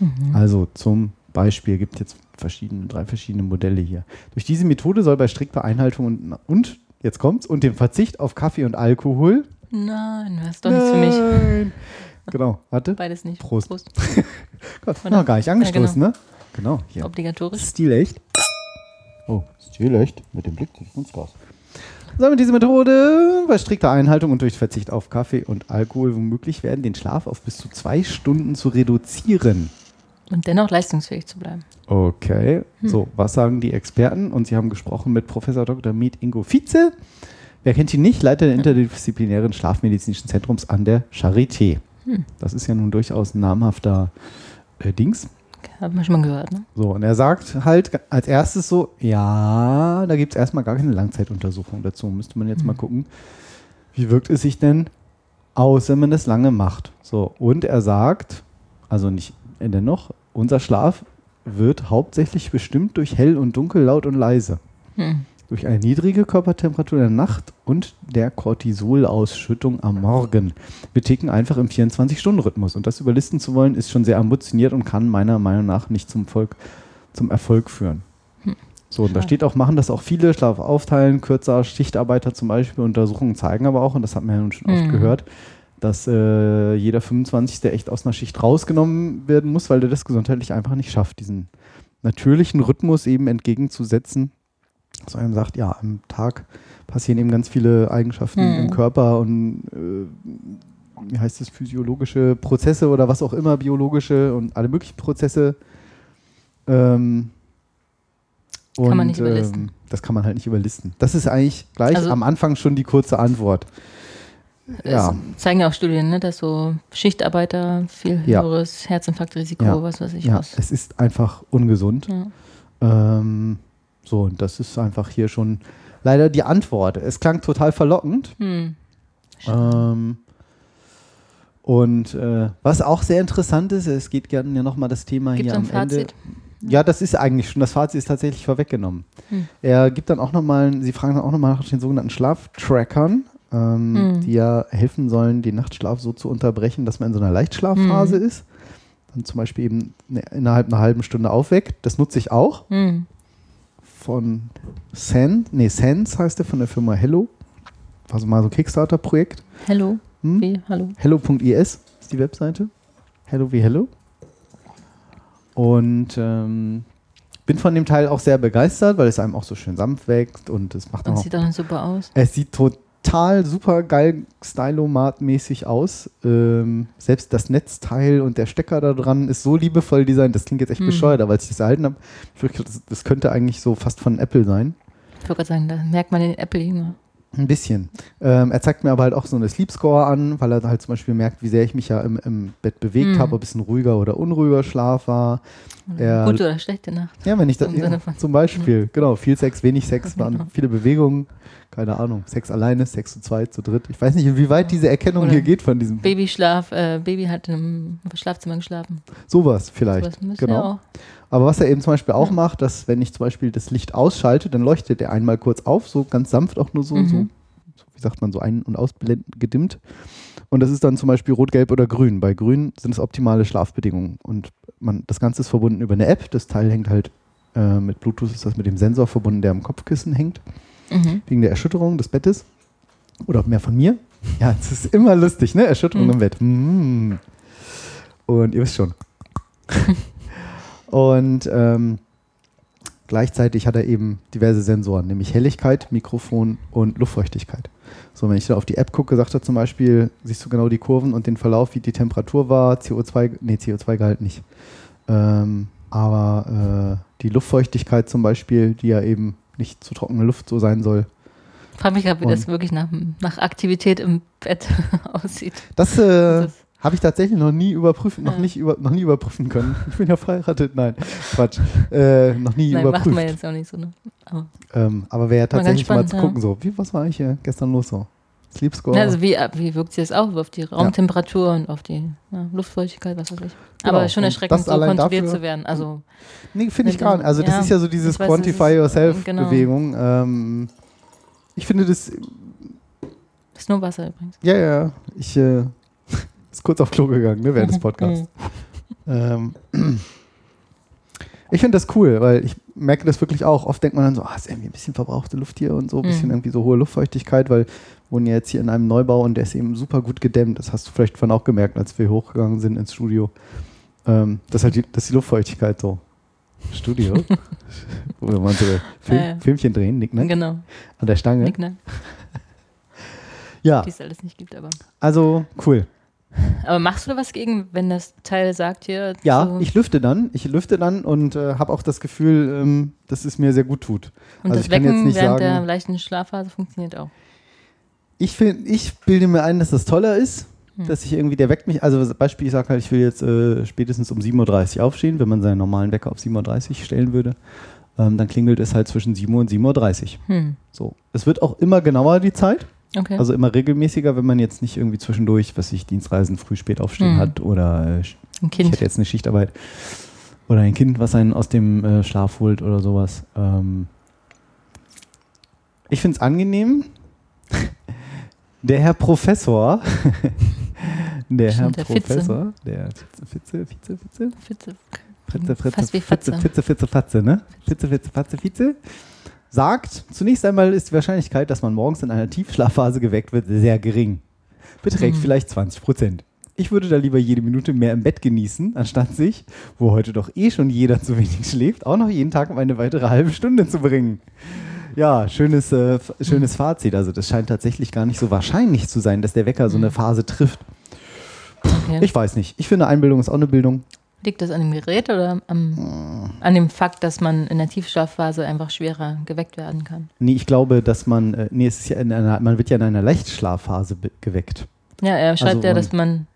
Mhm. Also zum Beispiel, gibt jetzt verschiedene, drei verschiedene Modelle hier. Durch diese Methode soll bei strikter Einhaltung und, und jetzt kommt's, und dem Verzicht auf Kaffee und Alkohol. Nein, das ist doch nichts für mich. Genau, warte. Beides nicht. Prost. Prost. *laughs* Gott, Oder? noch gar nicht angestoßen, Ja, genau. ne? Genau, hier. Obligatorisch. Stilecht. Oh, Stilecht mit dem Blick ins Glas. Soll mit dieser Methode bei strikter Einhaltung und durch Verzicht auf Kaffee und Alkohol womöglich werden, den Schlaf auf bis zu zwei Stunden zu reduzieren. Und dennoch leistungsfähig zu bleiben. Okay, so, was sagen die Experten? Und sie haben gesprochen mit Professor Dr. Med Ingo Vize. Wer kennt ihn nicht? Leiter des interdisziplinären Schlafmedizinischen Zentrums an der Charité. Das ist ja nun durchaus ein namhafter äh, Dings. Hat man schon mal gehört, ne? So, und er sagt halt als erstes so, ja, da gibt es erstmal gar keine Langzeituntersuchung dazu. Müsste man jetzt mal gucken, wie wirkt es sich denn aus, wenn man das lange macht. So, und er sagt, also nicht dennoch, unser Schlaf wird hauptsächlich bestimmt durch hell und dunkel, laut und leise. Hm. Durch eine niedrige Körpertemperatur in der Nacht und der Cortisolausschüttung am Morgen. Wir ticken einfach im 24-Stunden-Rhythmus. Und das überlisten zu wollen, ist schon sehr ambitioniert und kann meiner Meinung nach nicht zum, Volk, zum Erfolg führen. So, und da steht auch, machen das auch viele, Schlaf aufteilen, kürzer Schichtarbeiter zum Beispiel. Untersuchungen zeigen aber auch, und das hat man ja nun schon oft Mhm. gehört, dass äh, jeder 25. echt aus einer Schicht rausgenommen werden muss, weil der das gesundheitlich einfach nicht schafft, diesen natürlichen Rhythmus eben entgegenzusetzen. So einem sagt, ja, am Tag passieren eben ganz viele Eigenschaften Mhm. im Körper und äh, wie heißt es, physiologische Prozesse oder was auch immer, biologische und alle möglichen Prozesse. Ähm, Kann man und, nicht überlisten. Ähm, das kann man halt nicht überlisten. Das ist eigentlich gleich Also- am Anfang schon die kurze Antwort. Ja. Zeigen ja auch Studien, ne, dass so Schichtarbeiter viel Ja. höheres Herzinfarktrisiko, Ja. was weiß ich Ja, was. es ist einfach ungesund. Ja. Ähm, so, und das ist einfach hier schon leider die Antwort. Es klang total verlockend. Hm. Ähm, und äh, was auch sehr interessant ist, es geht gerne ja nochmal das Thema Gibt hier am? Ende. Ja, das ist eigentlich schon, das Fazit ist tatsächlich vorweggenommen. Hm. Er gibt dann auch nochmal, Sie fragen dann auch nochmal nach den sogenannten Schlaftrackern, ähm, Hm. die ja helfen sollen, den Nachtschlaf so zu unterbrechen, dass man in so einer Leichtschlafphase Hm. ist. Dann zum Beispiel eben ne, innerhalb einer halben Stunde aufweckt. Das nutze ich auch Hm. Von Sen, nee, Sense heißt der von der Firma Hello. Also mal so ein Kickstarter-Projekt. Hello. Hm? Wie? Hallo. Hello.is ist die Webseite. Hello wie Hello. Und ähm, bin von dem Teil auch sehr begeistert, weil es einem auch so schön sanft wächst und es macht Und auch. sieht auch super aus. Es sieht total super geil Stylomat-mäßig aus. Ähm, selbst das Netzteil und der Stecker da dran ist so liebevoll designt. Das klingt jetzt echt Hm. bescheuert, aber als ich das erhalten habe, das, das könnte eigentlich so fast von Apple sein. Ich wollte gerade sagen, da merkt man den Apple immer. Ein bisschen. Ähm, er zeigt mir aber halt auch so eine Sleep Score an, weil er halt zum Beispiel merkt, wie sehr ich mich ja im, im Bett bewegt Mhm. habe, ob es ein ruhiger oder unruhiger Schlaf war. Er- Gute oder schlechte Nacht. Ja, wenn ich das ja, zum Beispiel, genau, viel Sex, wenig Sex, *laughs* waren Genau. viele Bewegungen, keine Ahnung, Sex alleine, Sex zu zweit, zu dritt. Ich weiß nicht, inwieweit diese Erkennung Oder hier geht von diesem Babyschlaf, äh, Baby hat im Schlafzimmer geschlafen. sowas vielleicht. Müssen wir genau. auch. Aber was er eben zum Beispiel auch macht, dass wenn ich zum Beispiel das Licht ausschalte, dann leuchtet er einmal kurz auf, so ganz sanft auch nur so, Mhm. so, so wie sagt man, so ein- und ausblendend gedimmt. Und das ist dann zum Beispiel rot, gelb oder grün. Bei grün sind es optimale Schlafbedingungen. Und man, das Ganze ist verbunden über eine App. Das Teil hängt halt äh, mit Bluetooth, ist das mit dem Sensor verbunden, der am Kopfkissen hängt, Mhm. wegen der Erschütterung des Bettes. Oder mehr von mir. *laughs* Ja, es ist immer lustig, ne? Erschütterung Mhm. im Bett. Mm. Und ihr wisst schon. *laughs* Und ähm, gleichzeitig hat er eben diverse Sensoren, nämlich Helligkeit, Mikrofon und Luftfeuchtigkeit. So, wenn ich da auf die App gucke, sagt er zum Beispiel, siehst du genau die Kurven und den Verlauf, wie die Temperatur war, CO2, nee, CO2-Gehalt nicht. Ähm, aber äh, die Luftfeuchtigkeit zum Beispiel, die ja eben nicht zu trockene Luft so sein soll, Ich frage mich gerade, wie Und- das wirklich nach, nach Aktivität im Bett *laughs* aussieht. Das, äh, Das- habe ich tatsächlich noch nie überprüfen, noch Ja. nicht über, noch nie überprüfen können. Ich bin ja verheiratet, nein, Quatsch, äh, noch nie Nein, macht überprüft. man jetzt auch nicht so. Ne? Aber, Ähm, aber wäre Mal ganz tatsächlich mal, spannend, zu ja. gucken, so, wie, was war eigentlich hier gestern los so? Sleep Score? Also wie, wie wirkt sich das auf? Auf die Raumtemperatur und auf die ja, Luftfeuchtigkeit, was weiß ich. Genau, Aber schon erschreckend, das so kontrolliert zu werden. Also nee, finde ich gar nicht. Also das ja, ist ja so dieses weiß, Quantify das ist- Yourself genau. Ähm, ich finde das, ist nur Wasser übrigens. ja, ja, ich äh, ist kurz auf Klo gegangen, ne, während des *laughs* Podcasts. ähm, Ich finde das cool, weil ich merke das wirklich auch. Oft denkt man dann so, ah, ist irgendwie ein bisschen verbrauchte Luft hier und so, ein bisschen Mhm. irgendwie so hohe Luftfeuchtigkeit, weil wir wohnen ja jetzt hier in einem Neubau und der ist eben super gut gedämmt. Das hast du vielleicht vorhin auch gemerkt, als wir hochgegangen sind ins Studio. Ähm, dass halt die, dass die Luftfeuchtigkeit so. Studio? *laughs* Wo wir mal so Film, Ja, ja. Filmchen drehen, Nick, ne? Genau. An der Stange. Nick, ne? Ja, Die es alles nicht gibt, aber. also cool. Aber machst du da was gegen, wenn das Teil sagt hier? Ja, so, ich lüfte dann. Ich lüfte dann und äh, habe auch das Gefühl, ähm, dass es mir sehr gut tut. Und also das Wecken während der sagen- leichten Schlafphase funktioniert auch. Ich, find, ich bilde mir ein, dass das toller ist, Hm. dass ich irgendwie, der weckt mich, also Beispiel, ich sage halt, ich will jetzt äh, spätestens um 7.30 Uhr aufstehen, wenn man seinen normalen Wecker auf 7.30 Uhr stellen würde, ähm, dann klingelt es halt zwischen 7 Uhr und 7.30 Uhr. Hm. So. Es wird auch immer genauer die Zeit, Okay. also immer regelmäßiger, wenn man jetzt nicht irgendwie zwischendurch, was ich Dienstreisen früh spät aufstehen Hm. hat oder äh, ein ich Kind. hätte jetzt eine Schichtarbeit oder ein Kind, was einen aus dem äh, Schlaf holt oder sowas. Ähm ich finde es angenehm. *laughs* Der Herr Professor, *laughs* der Herr Stimmt, der Fitze. Professor, der Fitze, Fitze, Fitze, Fitze, Fitze. Fritze, Fritze, Fast wie Fitze, Fatze. Fitze, Fitze, Fatze, ne? Fitze, Fitze, Fatze, Fitze. Sagt, zunächst einmal ist die Wahrscheinlichkeit, dass man morgens in einer Tiefschlafphase geweckt wird, sehr gering. Beträgt Mhm. vielleicht 20 Prozent. Ich würde da lieber jede Minute mehr im Bett genießen, anstatt sich, wo heute doch eh schon jeder zu wenig schläft, auch noch jeden Tag um eine weitere halbe Stunde zu bringen. Ja, schönes, äh, schönes Fazit. Also das scheint tatsächlich gar nicht so wahrscheinlich zu sein, dass der Wecker so eine Phase trifft. Ich weiß nicht. Ich finde, Einbildung ist auch eine Bildung. Liegt das an dem Gerät oder am, an dem Fakt, dass man in der Tiefschlafphase einfach schwerer geweckt werden kann? Nee, ich glaube, dass man, äh, nee, es ist ja in einer, man wird ja in einer Leichtschlafphase geweckt. Ja, er schreibt Also ja, dass man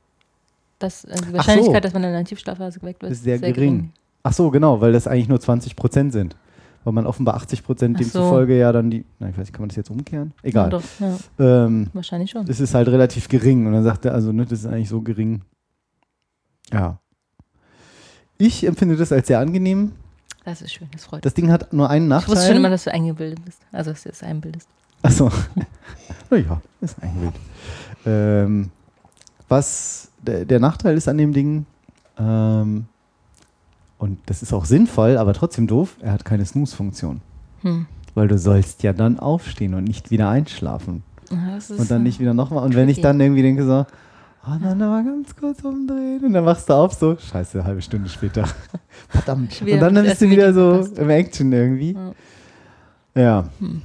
das, äh, die so. Wahrscheinlichkeit, dass man in einer Tiefschlafphase geweckt wird, ist sehr, gering. Ach so, genau, weil das eigentlich nur 20 Prozent sind. Weil man offenbar 80 Prozent Ach so. demzufolge ja dann die, na, ich weiß nicht, kann man das jetzt umkehren? Ja, Egal. doch, ja, ähm, wahrscheinlich schon. das ist halt relativ gering. Und dann sagt er, also, ne, das ist eigentlich so gering. Ja. Ich empfinde das als sehr angenehm. Das ist schön, das freut mich. Das Ding hat nur einen Ich wusste schon immer, Nachteil. dass du eingebildet bist. Also, dass du es einbildest. Achso. naja, *laughs* ist eigentlich wild. Ähm, was der, der Nachteil ist an dem Ding, ähm, und das ist auch sinnvoll, aber trotzdem doof, er hat keine Snooze-Funktion. Hm. Weil du sollst ja dann aufstehen und nicht wieder einschlafen. Ist, Und dann nicht wieder nochmal. Und wenn ich tricky. dann irgendwie denke so, ah, dann aber ganz kurz umdrehen und dann wachst du auf so, scheiße, eine halbe Stunde später. *laughs* Verdammt. Schwer, und dann bist du wieder so verpasst. im Action irgendwie. Ja. Ja. Hm.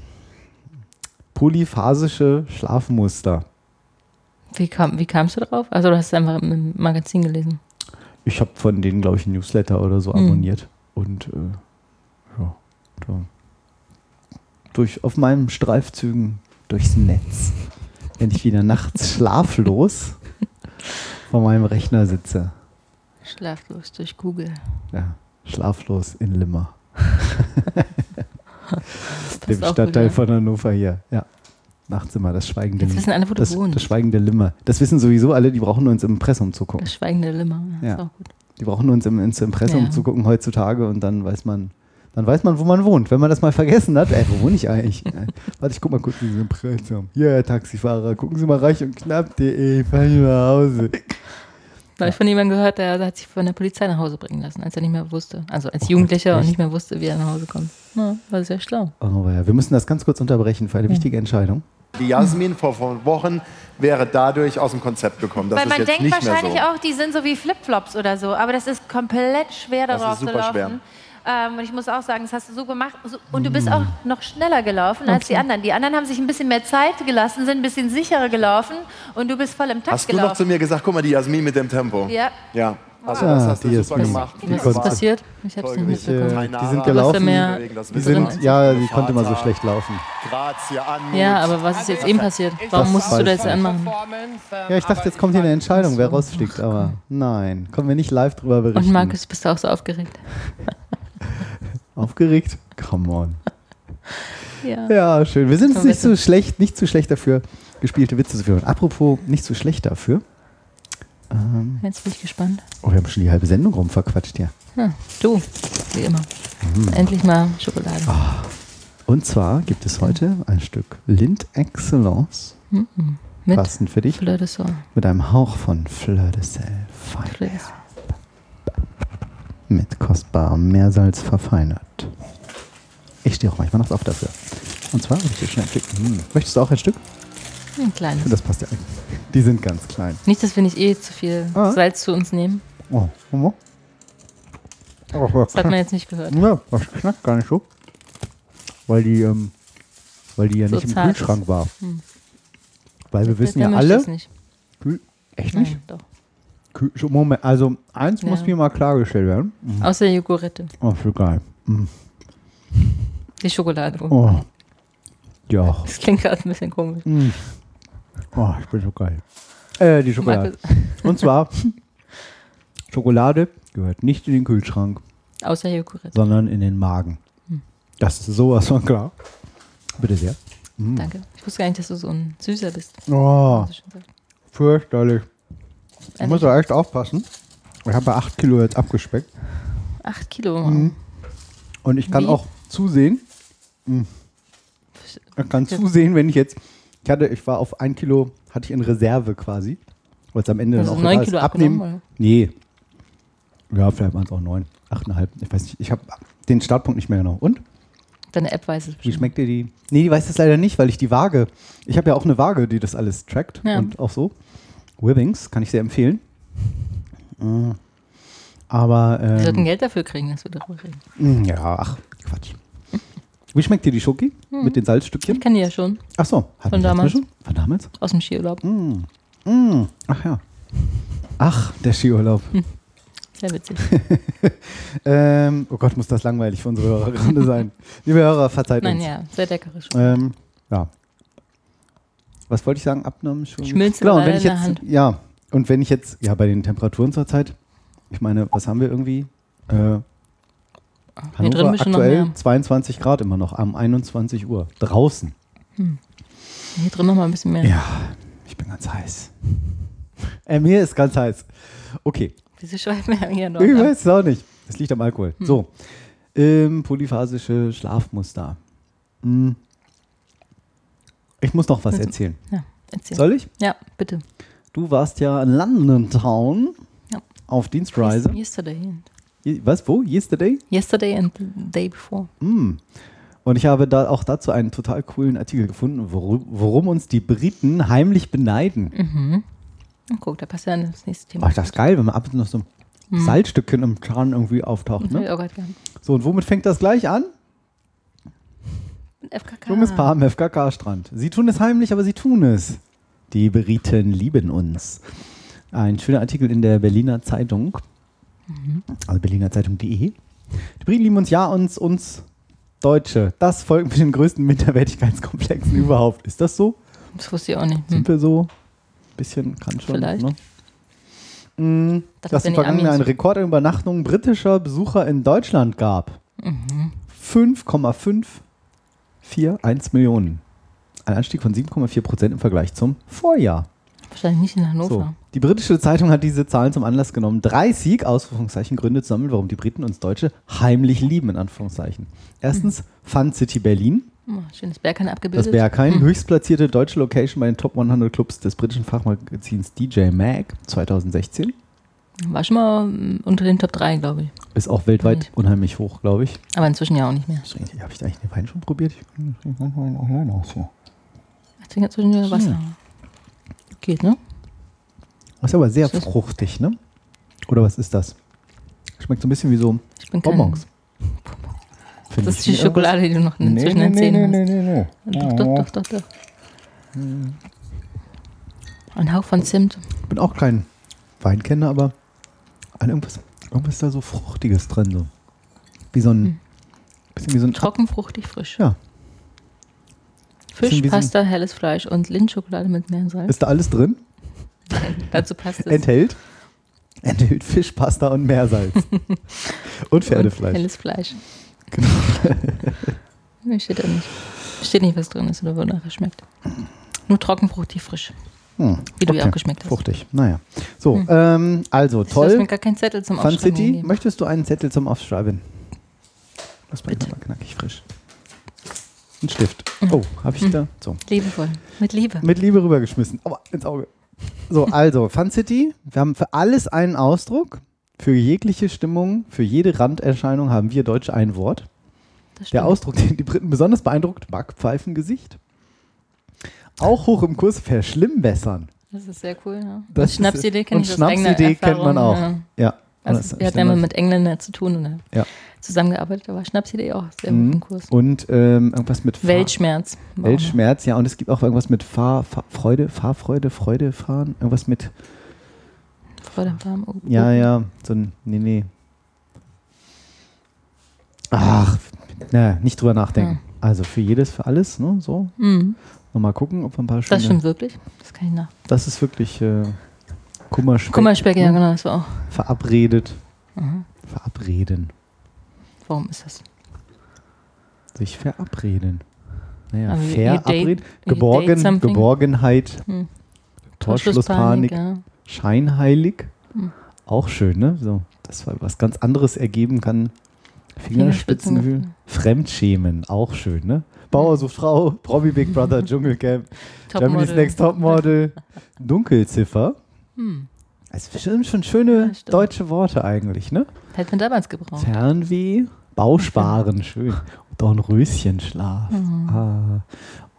Polyphasische Schlafmuster. Wie, kam, wie kamst du drauf? Also, du hast es einfach im Magazin gelesen. Ich habe von denen, glaube ich, ein Newsletter oder so Hm. abonniert. Und äh, ja, da, durch, auf meinen Streifzügen durchs Netz, wenn ich wieder nachts schlaflos vor meinem Rechner sitze. Schlaflos durch Google. Ja, schlaflos in Limmer, *laughs* dem Stadtteil von Hannover hier. Ja, nachts immer das schweigende Jetzt wissen alle, wo du das, wohnst. das schweigende Limmer. Das wissen sowieso alle, die brauchen nur ins Impressum zu gucken. Das schweigende Limmer. Ja. Ja. Ist auch gut. Die brauchen nur ins, ins Impressum Ja. zu gucken heutzutage und dann weiß man, dann weiß man, wo man wohnt. Wenn man das mal vergessen hat, ey, wo wohne ich eigentlich? Warte, ich guck mal kurz in dieses Impressum. Hier, Herr Taxifahrer, gucken Sie mal reich und knapp.de, fahren Sie nach Hause. Da habe ich von jemandem gehört, der, hat sich von der Polizei nach Hause bringen lassen, als er nicht mehr wusste. Also als Jugendlicher und echt? nicht mehr wusste, wie er nach Hause kommt. Ja, war sehr schlau. Aber ja, wir müssen das ganz kurz unterbrechen für eine wichtige Entscheidung. Die Jasmin vor, vor Wochen wäre dadurch aus dem Konzept gekommen. Das Weil ist man jetzt denkt wahrscheinlich so. auch, die sind so wie Flipflops oder so, aber das ist komplett schwer Das darauf ist zu super laufen. schwer. Ähm, und ich muss auch sagen, das hast du so gemacht. So- Und du bist auch noch schneller gelaufen als die anderen. Die anderen haben sich ein bisschen mehr Zeit gelassen, sind ein bisschen sicherer gelaufen und du bist voll im Takt Hast du noch gelaufen. zu mir gesagt, guck mal, die Jasmin mit dem Tempo? ja. Ja. Also Ah, das hast die du super gemacht. Was ist passiert? Ich habe es nicht mitbekommen. Äh, die sind gelaufen. Hast ja Die sind, ja, die konnte immer so schlecht laufen. Grazia, Anmut. Ja, aber was ist jetzt eben passiert? Warum Das musstest du weiß da jetzt anmachen? Ja, ich dachte, jetzt kommt hier eine Entscheidung, wer rausfliegt, aber nein, können wir nicht live drüber berichten. Und Markus, bist du auch so aufgeregt? *laughs* *laughs* Aufgeregt? Come on. Ja. Ja, schön. Wir sind nicht zu schlecht, nicht zu schlecht dafür, gespielte Witze zu führen. Apropos, nicht zu schlecht dafür. Ähm, Jetzt bin ich gespannt. oh, wir haben schon die halbe Sendung rumverquatscht hier. Ja, du, wie immer. Mhm. Endlich mal Schokolade. Ah. Und zwar gibt es heute ein Stück Lind Excellence, Mhm. Mit passend für dich, Fleur de Sor. mit einem Hauch von Fleur de Sel. Fein. Mit kostbarem Meersalz verfeinert. Ich stehe auch manchmal nachts auf dafür. Und zwar, ich dir schnell ein Stück. Hm. Möchtest du auch ein Stück? Ein Ich kleines. das passt ja eigentlich. Die sind ganz klein. Nicht, dass wir nicht eh zu viel Ah. Salz zu uns nehmen. Oh, oh. Oh, Das hat man jetzt nicht gehört. Ja, das knackt gar nicht so. Weil die, ähm, weil die ja So nicht im zart ist. Kühlschrank war. Hm. Weil wir wissen ja möchte alle. es nicht. Kühl Echt nicht? Nein, doch. Moment, also eins muss Ja. mir mal klargestellt werden. Mhm. Außer Jogurette. Oh, für geil. Mhm. Die Schokolade. Oh. Ja. Das klingt gerade ein bisschen komisch. Mhm. Oh, ich bin so geil. Äh, die Schokolade. *laughs* Und zwar, Schokolade gehört nicht in den Kühlschrank, Außer Jogurette. sondern in den Magen. Hm. Das ist sowas von klar. Bitte sehr. Mhm. Danke. Ich wusste gar nicht, dass du so ein Süßer bist. Oh, fürchterlich. Ich muss da echt aufpassen. Ich habe bei 8 Kilo jetzt abgespeckt. Acht Kilo. Mhm. Und ich kann Wie? auch zusehen. Mhm. Ich kann zusehen, wenn ich jetzt. Ich hatte, ich war auf ein Kilo, hatte ich in Reserve quasi. Weil es am Ende Also dann auch neun egal ist. Kilo abnehmen. Nee. Ja, vielleicht waren es auch neun. Achteinhalb. Ich weiß nicht. Ich habe den Startpunkt nicht mehr genau. Und? Deine App weiß es Wie bestimmt. schmeckt dir die? Nee, die weiß das leider nicht, weil ich die Waage. Ich habe ja auch eine Waage, die das alles trackt. Ja. Und auch so. Withings kann ich sehr empfehlen. Mm. Aber. Wir sollten Ähm, Geld dafür kriegen, dass wir darüber reden. mm, ja, ach, Quatsch. Wie schmeckt dir die Schoki mit den Salzstückchen? Ich kenne die ja schon. Ach so, hatten Von damals. schon? Von damals? Aus dem Skiurlaub. Mm. Mm. Ach ja. Ach, der Skiurlaub. Sehr witzig. *laughs* ähm, oh Gott, muss das langweilig für unsere Hörer gerade *laughs* sein. Liebe Hörer, verzeiht Nein, uns. ja, sehr leckerisch. Ähm, ja. Was wollte ich sagen? Abnahmen schon. Schmilzt genau, und wenn ich in der jetzt, Hand. ja, und wenn ich jetzt, ja, bei den Temperaturen zurzeit, ich meine, was haben wir irgendwie? Äh, Hier Hannover aktuell mehr. 22 Grad immer noch am 21 Uhr. Draußen. Hier drin noch mal ein bisschen mehr. Ja, ich bin ganz heiß. Äh, mir ist ganz heiß. Okay. Wieso schweifen wir hier noch? Ich ab? weiß es auch nicht. Es liegt am Alkohol. Hm. So. Ähm, polyphasische Schlafmuster. Hm. Ich muss noch was Also, erzählen. Ja, erzähl. Soll ich? Ja, bitte. Du warst ja in London Town Ja. auf Dienstreise. Yesterday. Was? Wo? Yesterday? Yesterday and the day before. Mm. Und ich habe da auch dazu einen total coolen Artikel gefunden, worum, worum uns die Briten heimlich beneiden. Mhm. Guck, da passt ja an das nächste Thema. Ach, das ist geil, wenn man ab und zu noch so Mhm. Salzstückchen im Zahn irgendwie auftaucht. Ich Ne? gehabt. So, und womit fängt das gleich an? FKK. Junges Paar am FKK-Strand. Sie tun es heimlich, aber sie tun es. Die Briten lieben uns. Ein schöner Artikel in der Berliner Zeitung, Mhm. also berlinerzeitung.de. Die Briten lieben uns, ja, uns, uns Deutsche. Das Volk mit den größten Minderwertigkeitskomplexen überhaupt. Ist das so? Das wusste ich auch nicht. Hm. Sind wir so? Bisschen kann schon. Vielleicht. Ne? Mm, Dachte, Dass es die vergangene Amis- eine Rekordübernachtung britischer Besucher in Deutschland gab. Mhm. 5,541 Millionen. Ein Anstieg von 7,4 Prozent im Vergleich zum Vorjahr. Wahrscheinlich nicht in So. Hannover. Die britische Zeitung hat diese Zahlen zum Anlass genommen, 30 Ausrufungszeichen Gründe zu sammeln, warum die Briten uns Deutsche heimlich lieben, in Anführungszeichen. Erstens Fun City Berlin, Oh, schönes Berghain abgebildet. das Berghain, Hm. höchstplatzierte deutsche Location bei den Top 100 Clubs des britischen Fachmagazins DJ Mag 2016. War schon mal mm, unter den Top 3, glaube ich. Ist auch weltweit Nicht. unheimlich hoch, glaube ich. Aber inzwischen ja auch nicht mehr. Habe ich da eigentlich den Wein schon probiert? Ich trinke manchmal auch alleine aus hier. Ich trinke ja zwischendurch Wasser. Hm. Geht, ne? Das ist aber sehr Ist das- fruchtig, ne? Oder was ist das? Schmeckt so ein bisschen wie so Ich Bonbons. Das Finde ist ich die Schokolade, die du noch Nee, zwischen den nee, Zähnen nee, hast. nee, nee, nee. Doch, doch, doch, doch, doch. Ein Hauch von Zimt. Ich bin auch kein Weinkenner, aber an irgendwas, irgendwas ist da so Fruchtiges drin. So. Wie so ein, Hm. bisschen wie so ein Trocken, fruchtig, frisch. Ja. Fisch, wie so ein- Pasta, helles Fleisch und Lindschokolade mit Meersalz. Ist da alles drin? *laughs* Dazu passt es. Enthält? Enthält Fisch, Pasta und Meersalz. *laughs* und Pferdefleisch. Helles Fleisch. Genau. *laughs* nee, steht da nicht. Steht nicht, was drin ist oder wonach es schmeckt. Nur trocken, fruchtig, frisch. Hm, Wie du ja okay. auch geschmeckt hast. Fruchtig. Naja. So, Hm. ähm, also Du hast mir toll. gar keinen Zettel zum Fun Aufschreiben City, gegeben. möchtest du einen Zettel zum Aufschreiben? Das war mal knackig frisch. Ein Stift. Oh, habe ich Hm. da? So. Liebevoll. Mit Liebe. Mit Liebe rübergeschmissen. Aber ins Auge. So, also, Fun City. Wir haben für alles einen Ausdruck. Für jegliche Stimmung, für jede Randerscheinung haben wir Deutsche ein Wort. Der. Ausdruck, den die Briten besonders beeindruckt, Backpfeifengesicht. Auch hoch im Kurs verschlimmbessern. Das ist sehr cool. Ja. Das Schnapsidee kenne ich aus Schnapsidee kennt man auch. Ja. Ja. Also, wir hatten stimmt. immer mit Engländern zu tun und Ja. zusammengearbeitet, aber Schnapsidee auch sehr Mhm. gut im Kurs. Und ähm, irgendwas mit Fahr- Weltschmerz. Weltschmerz, ja. Und es gibt auch irgendwas mit Fahr, Fahr Freude, Fahrfreude, Freude, fahren. Irgendwas mit, Freude am Farben. Oh, ja, ja, so ein, nee, nee. Ach, na, nicht drüber nachdenken. Also für jedes, für alles, ne, so. Mhm. Nochmal gucken, ob wir ein paar schöne, Das stimmt wirklich. Das kann ich nach. Das ist wirklich äh, Kummerspeck. Kummerspeck, ja ne? genau, das war auch. Verabredet. Mhm. Verabreden. Warum ist das? Sich verabreden. Naja, Also verabreden. you Geborgen. Geborgenheit. Hm. Torschlusspanik. ja. Scheinheilig. Hm. Auch schön, ne? So, dass was ganz anderes ergeben kann. Fingerspitzengefühl. Fremdschämen. Auch schön, ne? Bauer sucht Frau. Promi Big Brother, Dschungelcamp. Germany's. Next Topmodel. *laughs* Dunkelziffer. Hm. Es sind schon schöne Ja, deutsche Worte eigentlich, ne? Hätte man damals gebraucht. Fernweh, Bausparen, schön. Dornröschenschlaf. Mhm. Ah.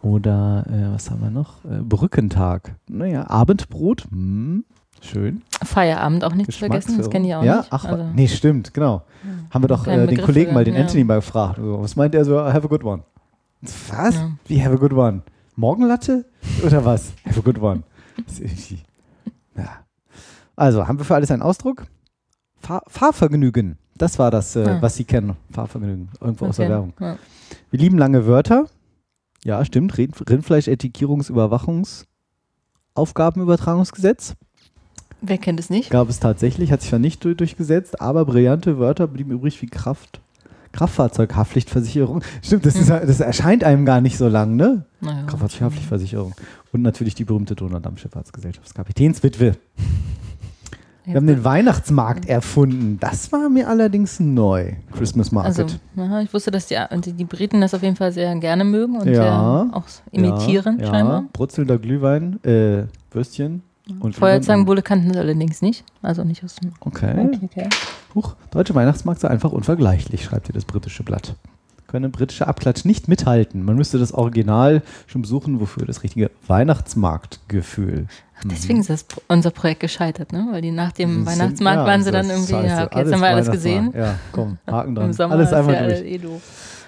Oder, äh, was haben wir noch? Äh, Brückentag. Naja, Abendbrot, hm, schön. Feierabend auch nicht zu vergessen, das kenne ich auch ja? nicht. Ach, Also, nee, stimmt, genau. Haben wir doch äh, den Kollegen mal, den ja. Anthony mal gefragt. So, Was meint er so, have a good one? Was? Ja. Wie have a good one? Morgenlatte? Oder was? have a good one. Ja. Also, haben wir für alles einen Ausdruck? Fahr Fahrvergnügen. Das war das, äh, Ah. was Sie kennen. Fahrvergnügen. Irgendwo aus der okay. Werbung. Ja. Wir lieben lange Wörter. Ja, stimmt. Rind Rindfleisch-Etikettierungs-Überwachungsaufgabenübertragungsgesetz Wer kennt es nicht? gab es tatsächlich, hat sich zwar nicht du- durchgesetzt, aber brillante Wörter blieben übrig wie Kraft, Kraftfahrzeughaftpflichtversicherung. Stimmt, das, ist, das erscheint einem gar nicht so lang, ne? Naja, Kraftfahrzeughaftpflichtversicherung. Und natürlich die berühmte Donaudampfschifffahrtsgesellschaft, Kapitänswitwe. Wir haben den Weihnachtsmarkt erfunden. Das war mir allerdings neu. Christmas Market. Also, aha, ich wusste, dass die, die, Briten das auf jeden Fall sehr gerne mögen und Ja. sehr auch imitieren, ja, scheinbar. Ja, brutzelnder Glühwein, äh, Würstchen. Und Feuerzangenbowle kannten sie allerdings nicht. Also nicht aus dem. Okay. Okay, okay. Huch, deutsche Weihnachtsmarkt sei einfach unvergleichlich, schreibt hier das britische Blatt. Können britische Abklatsch nicht mithalten. Man müsste das Original schon besuchen, wofür das richtige Weihnachtsmarktgefühl. Ach, deswegen ist das, unser Projekt gescheitert, ne? Weil die nach dem Sind- Weihnachtsmarkt ja, waren sie das dann irgendwie, ja, okay, jetzt haben wir alles gesehen. Ja, komm, Haken dran. *laughs* Im Sommer alles einmal ja durch. eh.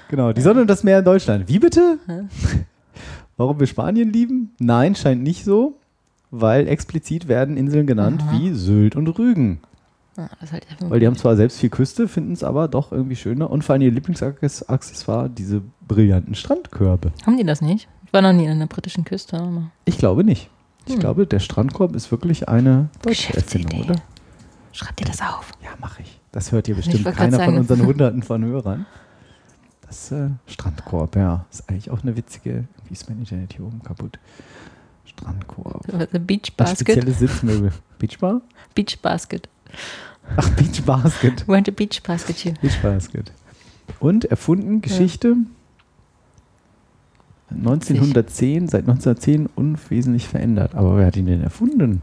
Genau, die Sonne und das Meer in Deutschland. Wie bitte? *laughs* Warum wir Spanien lieben? Nein, scheint nicht so, weil explizit werden Inseln genannt Aha. wie Sylt und Rügen. Ah, das halt ja Weil die haben zwar selbst viel Küste, finden es aber doch irgendwie schöner und vor allem ihr Lieblingsaccessoire, diese brillanten Strandkörbe. Haben die das nicht? Ich war noch nie an der britischen Küste. Aber Ich glaube nicht. Ich Hm. glaube, der Strandkorb ist wirklich eine deutsche Erfindung, oder? Schreib dir das auf. Ja, mache ich. Das hört hier bestimmt keiner von unseren *laughs* Hunderten von Hörern. Das äh, Strandkorb, ja. Ist eigentlich auch eine witzige. Wie ist mein Internet hier oben kaputt? Strandkorb. The Beach Basket. spezielle Sitzmöbel. Beachbar? Beach Basket. Ach, Beach Basket. *laughs* Went to Beach Basket hier. Beach Basket. Und erfunden, Geschichte. 1910, seit 1910 unwesentlich verändert. Aber wer hat ihn denn erfunden?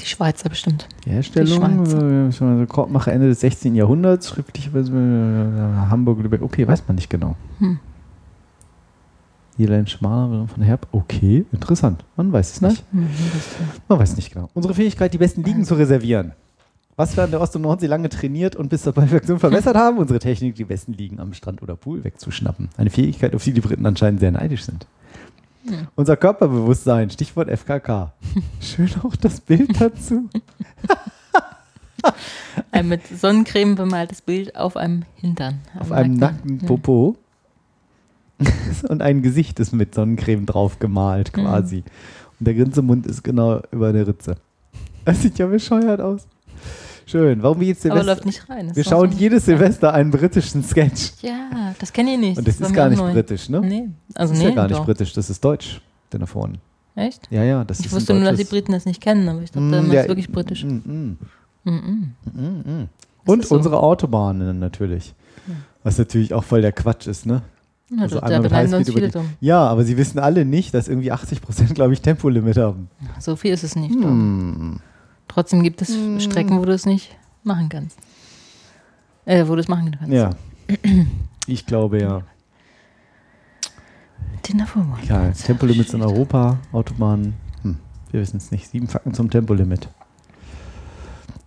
Die Schweizer bestimmt. Die Herstellung, so Korbmacher Ende des 16. Jahrhunderts, schriftlicherweise äh, Hamburg, Lübeck. Okay, weiß man nicht genau. Hm. Niederländ Schmaler von Herb. Okay, interessant. Man weiß es nicht. Mhm, Man weiß nicht genau. Unsere Fähigkeit, die besten Ligen zu reservieren. Was wir an der Ost- und Nordsee lange trainiert und bis zur Perfektion *laughs* verbessert haben, unsere Technik, die besten Liegen am Strand oder Pool wegzuschnappen. Eine Fähigkeit, auf die die Briten anscheinend sehr neidisch sind. Hm. Unser Körperbewusstsein, Stichwort FKK. *laughs* Schön auch das Bild dazu. Ein mit Sonnencreme bemaltes Bild auf einem Hintern. Auf einem nackten Ja. Popo. *laughs* und ein Gesicht ist mit Sonnencreme drauf gemalt, Mhm. quasi. Und der Grinsemund ist genau über der Ritze. *laughs* Das sieht ja bescheuert aus. Schön. Warum jetzt Aber Silvester? läuft nicht rein. Das Wir schauen so- jedes Silvester einen britischen Sketch. Ja, das kenne ich nicht. Und das war ist gar nicht neu. britisch, ne? Nee, also das ist nee, ja gar nicht doch. britisch, das ist deutsch, denn da vorne. Echt? Ja, ja, das Ich ist wusste nur, dass die Briten das nicht kennen, aber ich dachte, Mm, das ja, ist wirklich britisch. mm, mm. Mhm. Mm, mm. Das Und so. unsere Autobahnen natürlich. Was natürlich auch voll der Quatsch ist, ne? Ja, Also da beneiden uns viele drum. Ja, aber sie wissen alle nicht, dass irgendwie 80 Prozent, glaube ich, Tempolimit haben. So viel ist es nicht. Hm. Trotzdem gibt es Strecken, wo du es nicht machen kannst. Äh, wo du es machen kannst. Ja. *clears throat* Ich glaube ja. One. Ja, Tempolimits in Europa, Autobahnen. Hm, wir wissen es nicht. Sieben Fakten zum Tempolimit.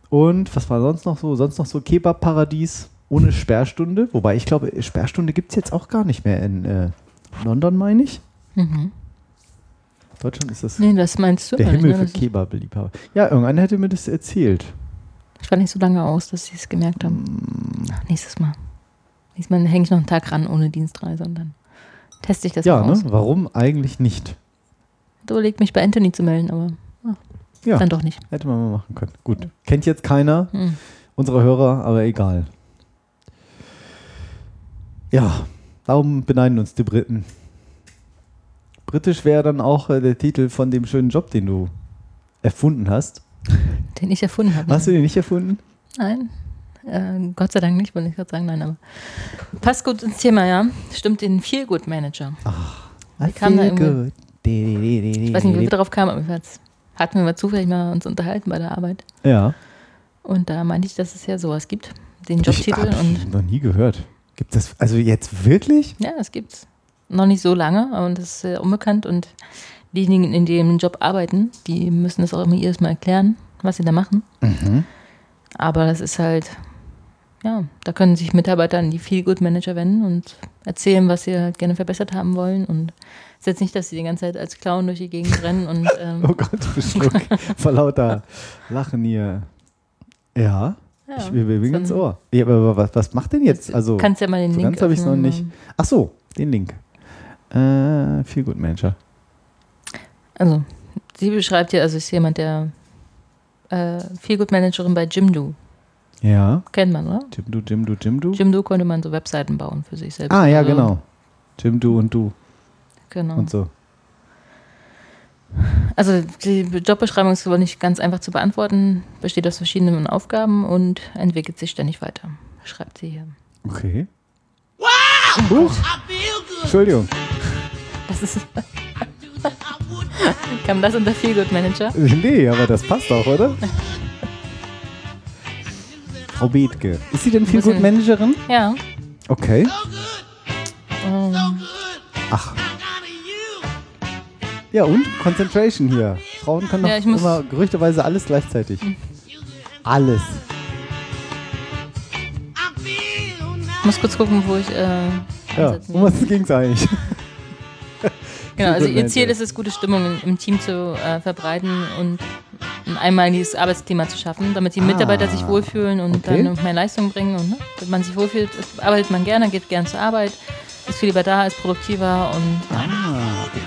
Und was war sonst noch so? Sonst noch so Kebab-Paradies ohne Sperrstunde. Wobei ich glaube, Sperrstunde gibt es jetzt auch gar nicht mehr in äh, London, meine ich. Mhm. Deutschland ist das Nee, das meinst du der nicht, Himmel ne? für Kebab-Liebhaber. Ja, irgendeiner hätte mir das erzählt. Ich war nicht so lange aus, dass sie es gemerkt haben. Mm. Ach, nächstes Mal. Nächstes Mal hänge ich noch einen Tag ran ohne Dienstreise und dann teste ich das ja, mal ne? aus. Warum eigentlich nicht? Ich überlegt mich bei Anthony zu melden, aber Ja, dann doch nicht. hätte man mal machen können. Gut. Kennt jetzt keiner Hm. unserer Hörer, aber egal. Ja, darum beneiden uns die Briten. Britisch wäre dann auch äh, der Titel von dem schönen Job, den du erfunden hast. *laughs* Den ich erfunden habe. Hast du den nicht erfunden? Nein. Äh, Gott sei Dank nicht, wollte ich gerade sagen, nein, aber passt gut ins Thema, ja. Stimmt, den Feel Good Manager. I kam feel good. Ich weiß nicht, wie wir darauf kamen, aber jedenfalls hatten wir mal zufällig mal uns unterhalten bei der Arbeit. Ja. Und da meinte ich, dass es ja sowas gibt, den Ich Jobtitel. hab Und noch nie gehört. Gibt das also jetzt wirklich? ja, das gibt's. Noch nicht so lange, aber das ist sehr unbekannt. Und diejenigen, in dem Job arbeiten, die müssen das auch immer jedes Mal erklären, was sie da machen. Mhm. Aber das ist halt, ja, da können sich Mitarbeiter an die Feel Good Manager wenden und erzählen, was sie halt gerne verbessert haben wollen. Und es ist jetzt nicht, dass sie die ganze Zeit als Clown durch die Gegend *laughs* rennen und ähm, Oh Gott, Schluck. Vor lauter *laughs* Lachen hier. Ja. Ja, ich so ganz ein- Ohr. Ja, aber was, was macht denn jetzt? Also, kannst ja mal den so Link ganz habe ich es noch nicht. Ach so, den Link. Äh, viel gut, Manager. Also, sie beschreibt ja, also ist jemand, der äh, Good Managerin bei Jimdo. Ja. Kennt man, oder? Jimdo, Jimdo, Jimdo. Jimdo konnte man so Webseiten bauen für sich selbst. Ah, ja, Also, genau. Jimdo und du Genau. und so. Also die Jobbeschreibung ist wohl nicht ganz einfach zu beantworten, besteht aus verschiedenen Aufgaben und entwickelt sich ständig weiter, schreibt sie hier. Okay. Huch. Entschuldigung. Das ist. *laughs* Kam das unter Feel Good Manager? Nee, aber das passt auch, oder? Frau Bethke. Ist sie denn gut Bisschen- Managerin? Ja. Okay. Ähm, Ach. Ja, und? Concentration hier. Frauen können doch Ja, immer gerüchteweise alles gleichzeitig. Alles. ich muss kurz gucken, wo ich. Äh, Ja, um was ging es eigentlich? *laughs* Genau, also ihr Ziel ist es, gute Stimmung im, Team zu äh, verbreiten und ein einmaliges Arbeitsklima zu schaffen, damit die Mitarbeiter sich wohlfühlen und Ah, okay. dann mehr Leistung bringen. Und ne, wenn man sich wohlfühlt, arbeitet man gerne, geht gern zur Arbeit, ist viel lieber da, ist produktiver und Ah, okay.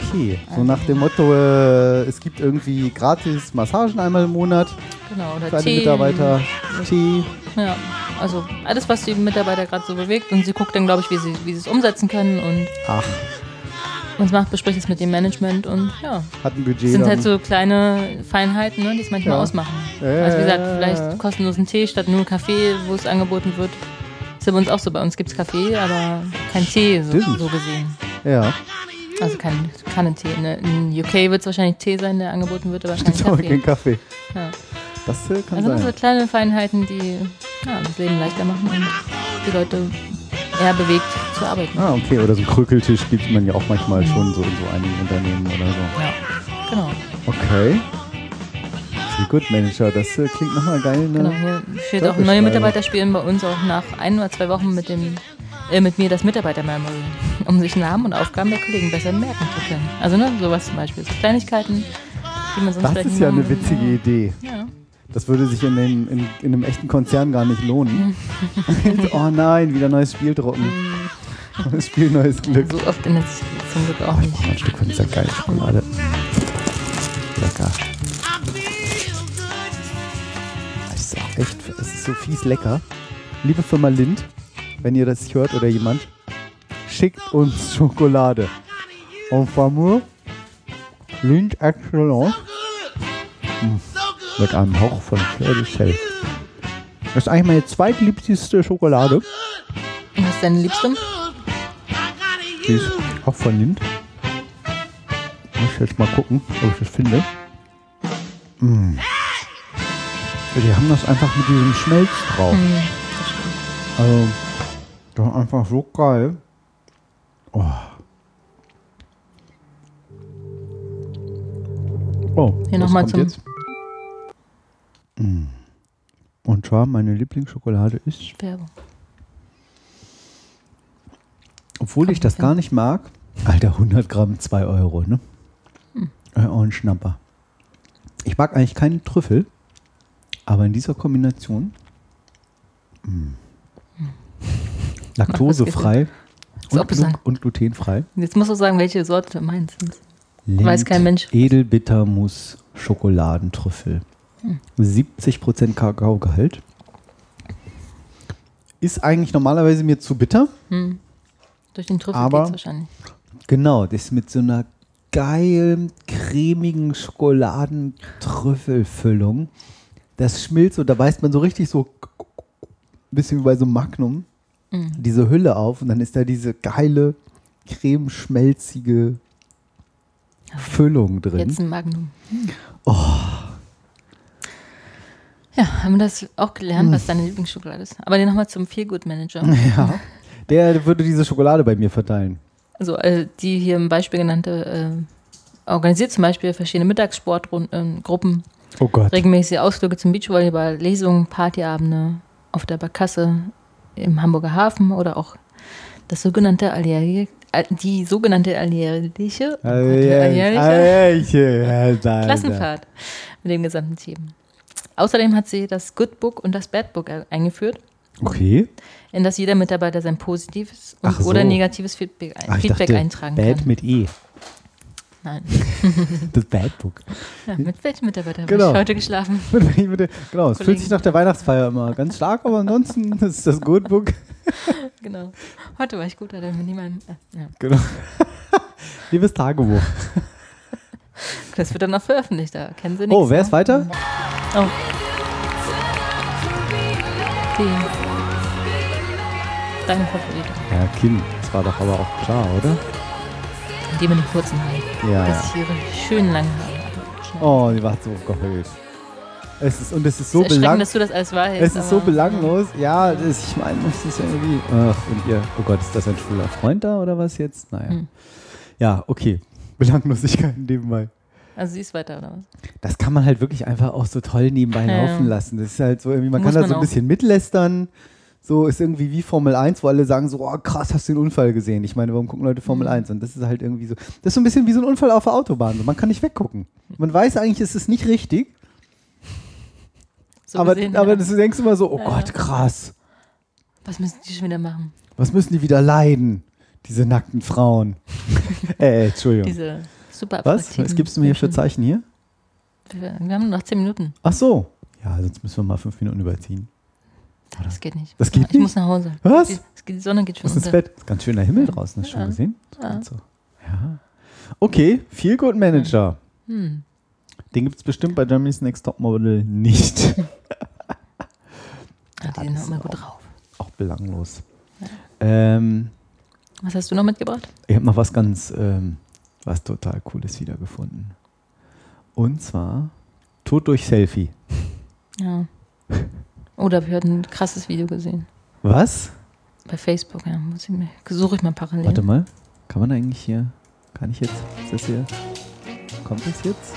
So nach dem Motto, äh, es gibt irgendwie gratis Massagen einmal im Monat genau, oder für alle Tee. Mitarbeiter. Tee. Ja, also alles, was die Mitarbeiter gerade so bewegt und sie guckt dann, glaube ich, wie sie, wie sie es umsetzen können und Ach, was macht, bespricht es mit dem Management und ja. hat ein Budget. Das sind dann. halt so kleine Feinheiten, ne, die es manchmal Ja. ausmachen. Ja, also wie gesagt, vielleicht kostenlosen Tee statt nur Kaffee, wo es angeboten wird. Ist ja bei uns auch so. Bei uns gibt es Kaffee, aber kein Tee, so, so gesehen. Ja, Also kein Kannentee. Ne? In UK wird es wahrscheinlich Tee sein, der angeboten wird, aber kein aber *laughs* Kaffee. keinen Kaffee. Ja. Das äh, kann Also sein. so kleine Feinheiten, die ja, das Leben leichter machen und die Leute eher bewegt zu arbeiten. Ah, okay. Oder so einen Krükeltisch gibt man ja auch manchmal schon so in so einigen Unternehmen oder so. Ja, genau. Okay. Gut, Manager. Das äh, klingt nochmal geil. Ne? Genau, hier steht auch, neue. Mitarbeiter spielen bei uns auch nach ein oder zwei Wochen mit dem äh, mit mir das Mitarbeiter-Memory, um sich Namen und Aufgaben der Kollegen besser merken zu können. Also ne, sowas zum Beispiel, so Kleinigkeiten, die man sonst Das ist ja eine witzige Idee. Ja. Das würde sich in, den, in, in einem echten Konzern gar nicht lohnen. *laughs* oh nein, wieder neues Spiel drucken. Neues *laughs* Spiel, neues Glück. So oft ändert sich das zum Glück auch Oh, ich nicht. ein Stück von dieser geilen Schokolade. Lecker. Es ist auch echt, es ist so fies lecker. Liebe Firma Lind, wenn ihr das hört oder jemand, schickt uns Schokolade. En fameux, Lind Excellence. Mm, Mit einem Hauch von Fleur. Das ist eigentlich meine zweitliebste Schokolade. Was ist deine Liebste? Die ist auch von Lind. Muss ich jetzt mal gucken, ob ich das finde. Mm. Die haben das einfach mit diesem Schmelz drauf. Mhm. Also, das ist einfach so geil. Oh. Oh, Hier was noch mal kommt zum- jetzt? Mm. Und zwar meine Lieblingsschokolade ist, Werbung. obwohl ich das gar nicht mag, Alter, 100 Gramm, 2 Euro, ne? Hm. Ein Schnapper. Ich mag eigentlich keinen Trüffel, aber in dieser Kombination mm. Laktosefrei *laughs* und, glu und glutenfrei. Jetzt musst du sagen, welche Sorte du meinst. Weiß kein Mensch. Edelbittermus Schokoladentrüffel. Hm. 70% Kakaogehalt. Ist eigentlich normalerweise mir zu bitter. Hm. Durch den Trüffel geht's wahrscheinlich. Genau, das ist mit so einer geilen, cremigen Schokoladentrüffelfüllung. Das schmilzt und da beißt man so richtig so ein bisschen wie bei so einem Magnum Mhm. diese Hülle auf und dann ist da diese geile, cremeschmelzige Füllung drin. Jetzt ein Magnum. Hm. Oh. Ja, haben wir das auch gelernt, Hm. was deine Lieblingsschokolade ist. Aber dann nochmal zum Feelgood-Manager. *laughs* Ja. Der würde diese Schokolade bei mir verteilen. Also äh, die hier im Beispiel genannte äh, organisiert zum Beispiel verschiedene Mittagssportgruppen, Oh Gott. regelmäßige Ausflüge zum Beachvolleyball, Lesungen, Partyabende auf der Barkasse im Hamburger Hafen oder auch das sogenannte alljährige, äh, die sogenannte alljährliche, Klassenfahrt mit dem gesamten Team. Außerdem hat sie das Good Book und das Bad Book eingeführt, Okay. in das jeder Mitarbeiter sein positives und so. oder negatives Feedback, Ach, Feedback dachte, eintragen Bad kann. mit E. Nein. *laughs* Das Bad Book. Ja, mit welchem Mitarbeiter habe Genau. ich heute geschlafen? *laughs* Genau, es fühlt sich nach der Weihnachtsfeier immer ganz stark, aber ansonsten *laughs* ist das Good Book. genau. Heute war ich gut, hatte mir niemand. Äh, ja. Genau. Liebes Tagebuch. Das wird dann noch veröffentlicht, da kennen sie nichts. Oh, wer ist ne? weiter? Oh. Die. Deine Favorite. Ja, Kim. Das war doch aber auch klar, oder? Die mit den kurzen Haaren. Ja, Das ja. ihre schönen langen Haare. Oh, die war so geheult. Es ist, und es ist so Es ist erschreckend, belang dass du das alles weißt. Es ist so belanglos. Ja, das, ich meine, das ist irgendwie. Ach, und ihr, oh Gott, ist das ein schwuler Freund da oder was jetzt? Naja. Hm. Ja, okay. Belanglosigkeiten nebenbei. Also sie ist weiter, oder was? Das kann man halt wirklich einfach auch so toll nebenbei Ja, laufen lassen. Das ist halt so irgendwie, man Muss kann da so ein bisschen mitlästern. So ist irgendwie wie Formel 1, wo alle sagen so, oh, krass, hast du den Unfall gesehen? Ich meine, warum gucken Leute Formel Mhm. 1? Und das ist halt irgendwie so, das ist so ein bisschen wie so ein Unfall auf der Autobahn. So, man kann nicht weggucken. Man weiß eigentlich, es ist nicht richtig, So aber, gesehen, aber ja. das- du denkst immer so, oh Ja, Gott, krass. Was müssen die schon wieder machen? Was müssen die wieder leiden? Diese nackten Frauen. *laughs* äh, Entschuldigung. Diese super Was? Was gibst du mir hier für. Zeichen hier? Wir, wir haben noch zehn Minuten. Ach so. Ja, sonst müssen wir mal fünf Minuten überziehen. Das geht nicht. Das geht ich nicht? muss nach Hause. Was? Die, die Sonne geht schon ins. Bett. Ist ganz schöner Himmel draußen, hast du schon Ja. gesehen? Ja. So. ja. Okay, Feel Good Manager. Hm. Den gibt es bestimmt bei Germany's Next Top Model nicht. *laughs* Ja, die sind auch immer gut drauf. Auch belanglos. Ähm, Was hast du noch mitgebracht? ich habe noch was ganz, ähm, was total Cooles wiedergefunden. Und zwar Tod durch Selfie. Ja. *laughs* Oh, da habe ich heute ein krasses Video gesehen. Was? Bei Facebook, ja. Muss ich mir, suche ich mal parallel. Warte mal. Kann man eigentlich hier, kann ich jetzt, ist das hier, kommt das jetzt?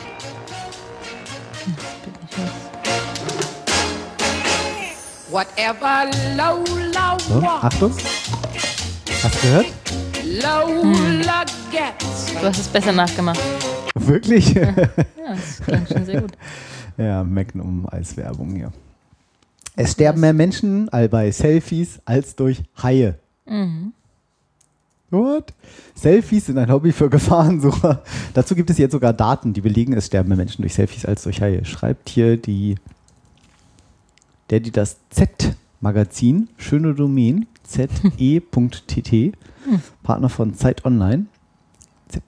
Whatever Lola So, Achtung. Hast du gehört? Lola gets. Du hast es besser nachgemacht. Wirklich? Ja, das klang schon sehr gut. *laughs* Ja, Magnum als Werbung hier. Es sterben mehr Menschen all bei Selfies als durch Haie. Mhm. What? Selfies sind ein Hobby für Gefahrensucher. *laughs* Dazu gibt es jetzt sogar Daten, die belegen, es sterben mehr Menschen durch Selfies als durch Haie. Schreibt hier die, der, die das Z-Magazin, schöne Domain, *laughs* ze.tt, Partner von Zeit Online. Z.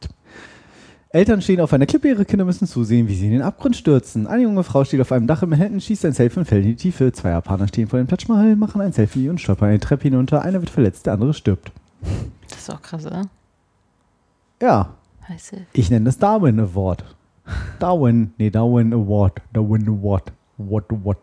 Eltern stehen auf einer Klippe, ihre Kinder müssen zusehen, wie sie in den Abgrund stürzen. Eine junge Frau steht auf einem Dach in Manhattan, schießt ein Selfie und fällt in die Tiefe. Zwei Japaner stehen vor dem Taj Mahal, machen ein Selfie und stolpern eine Treppe hinunter. Einer wird verletzt, der andere stirbt. Das ist auch krass, oder? Ja, Heiße. ich nenne das Darwin Award. Darwin, nee, Darwin Award. Darwin Award. What, what.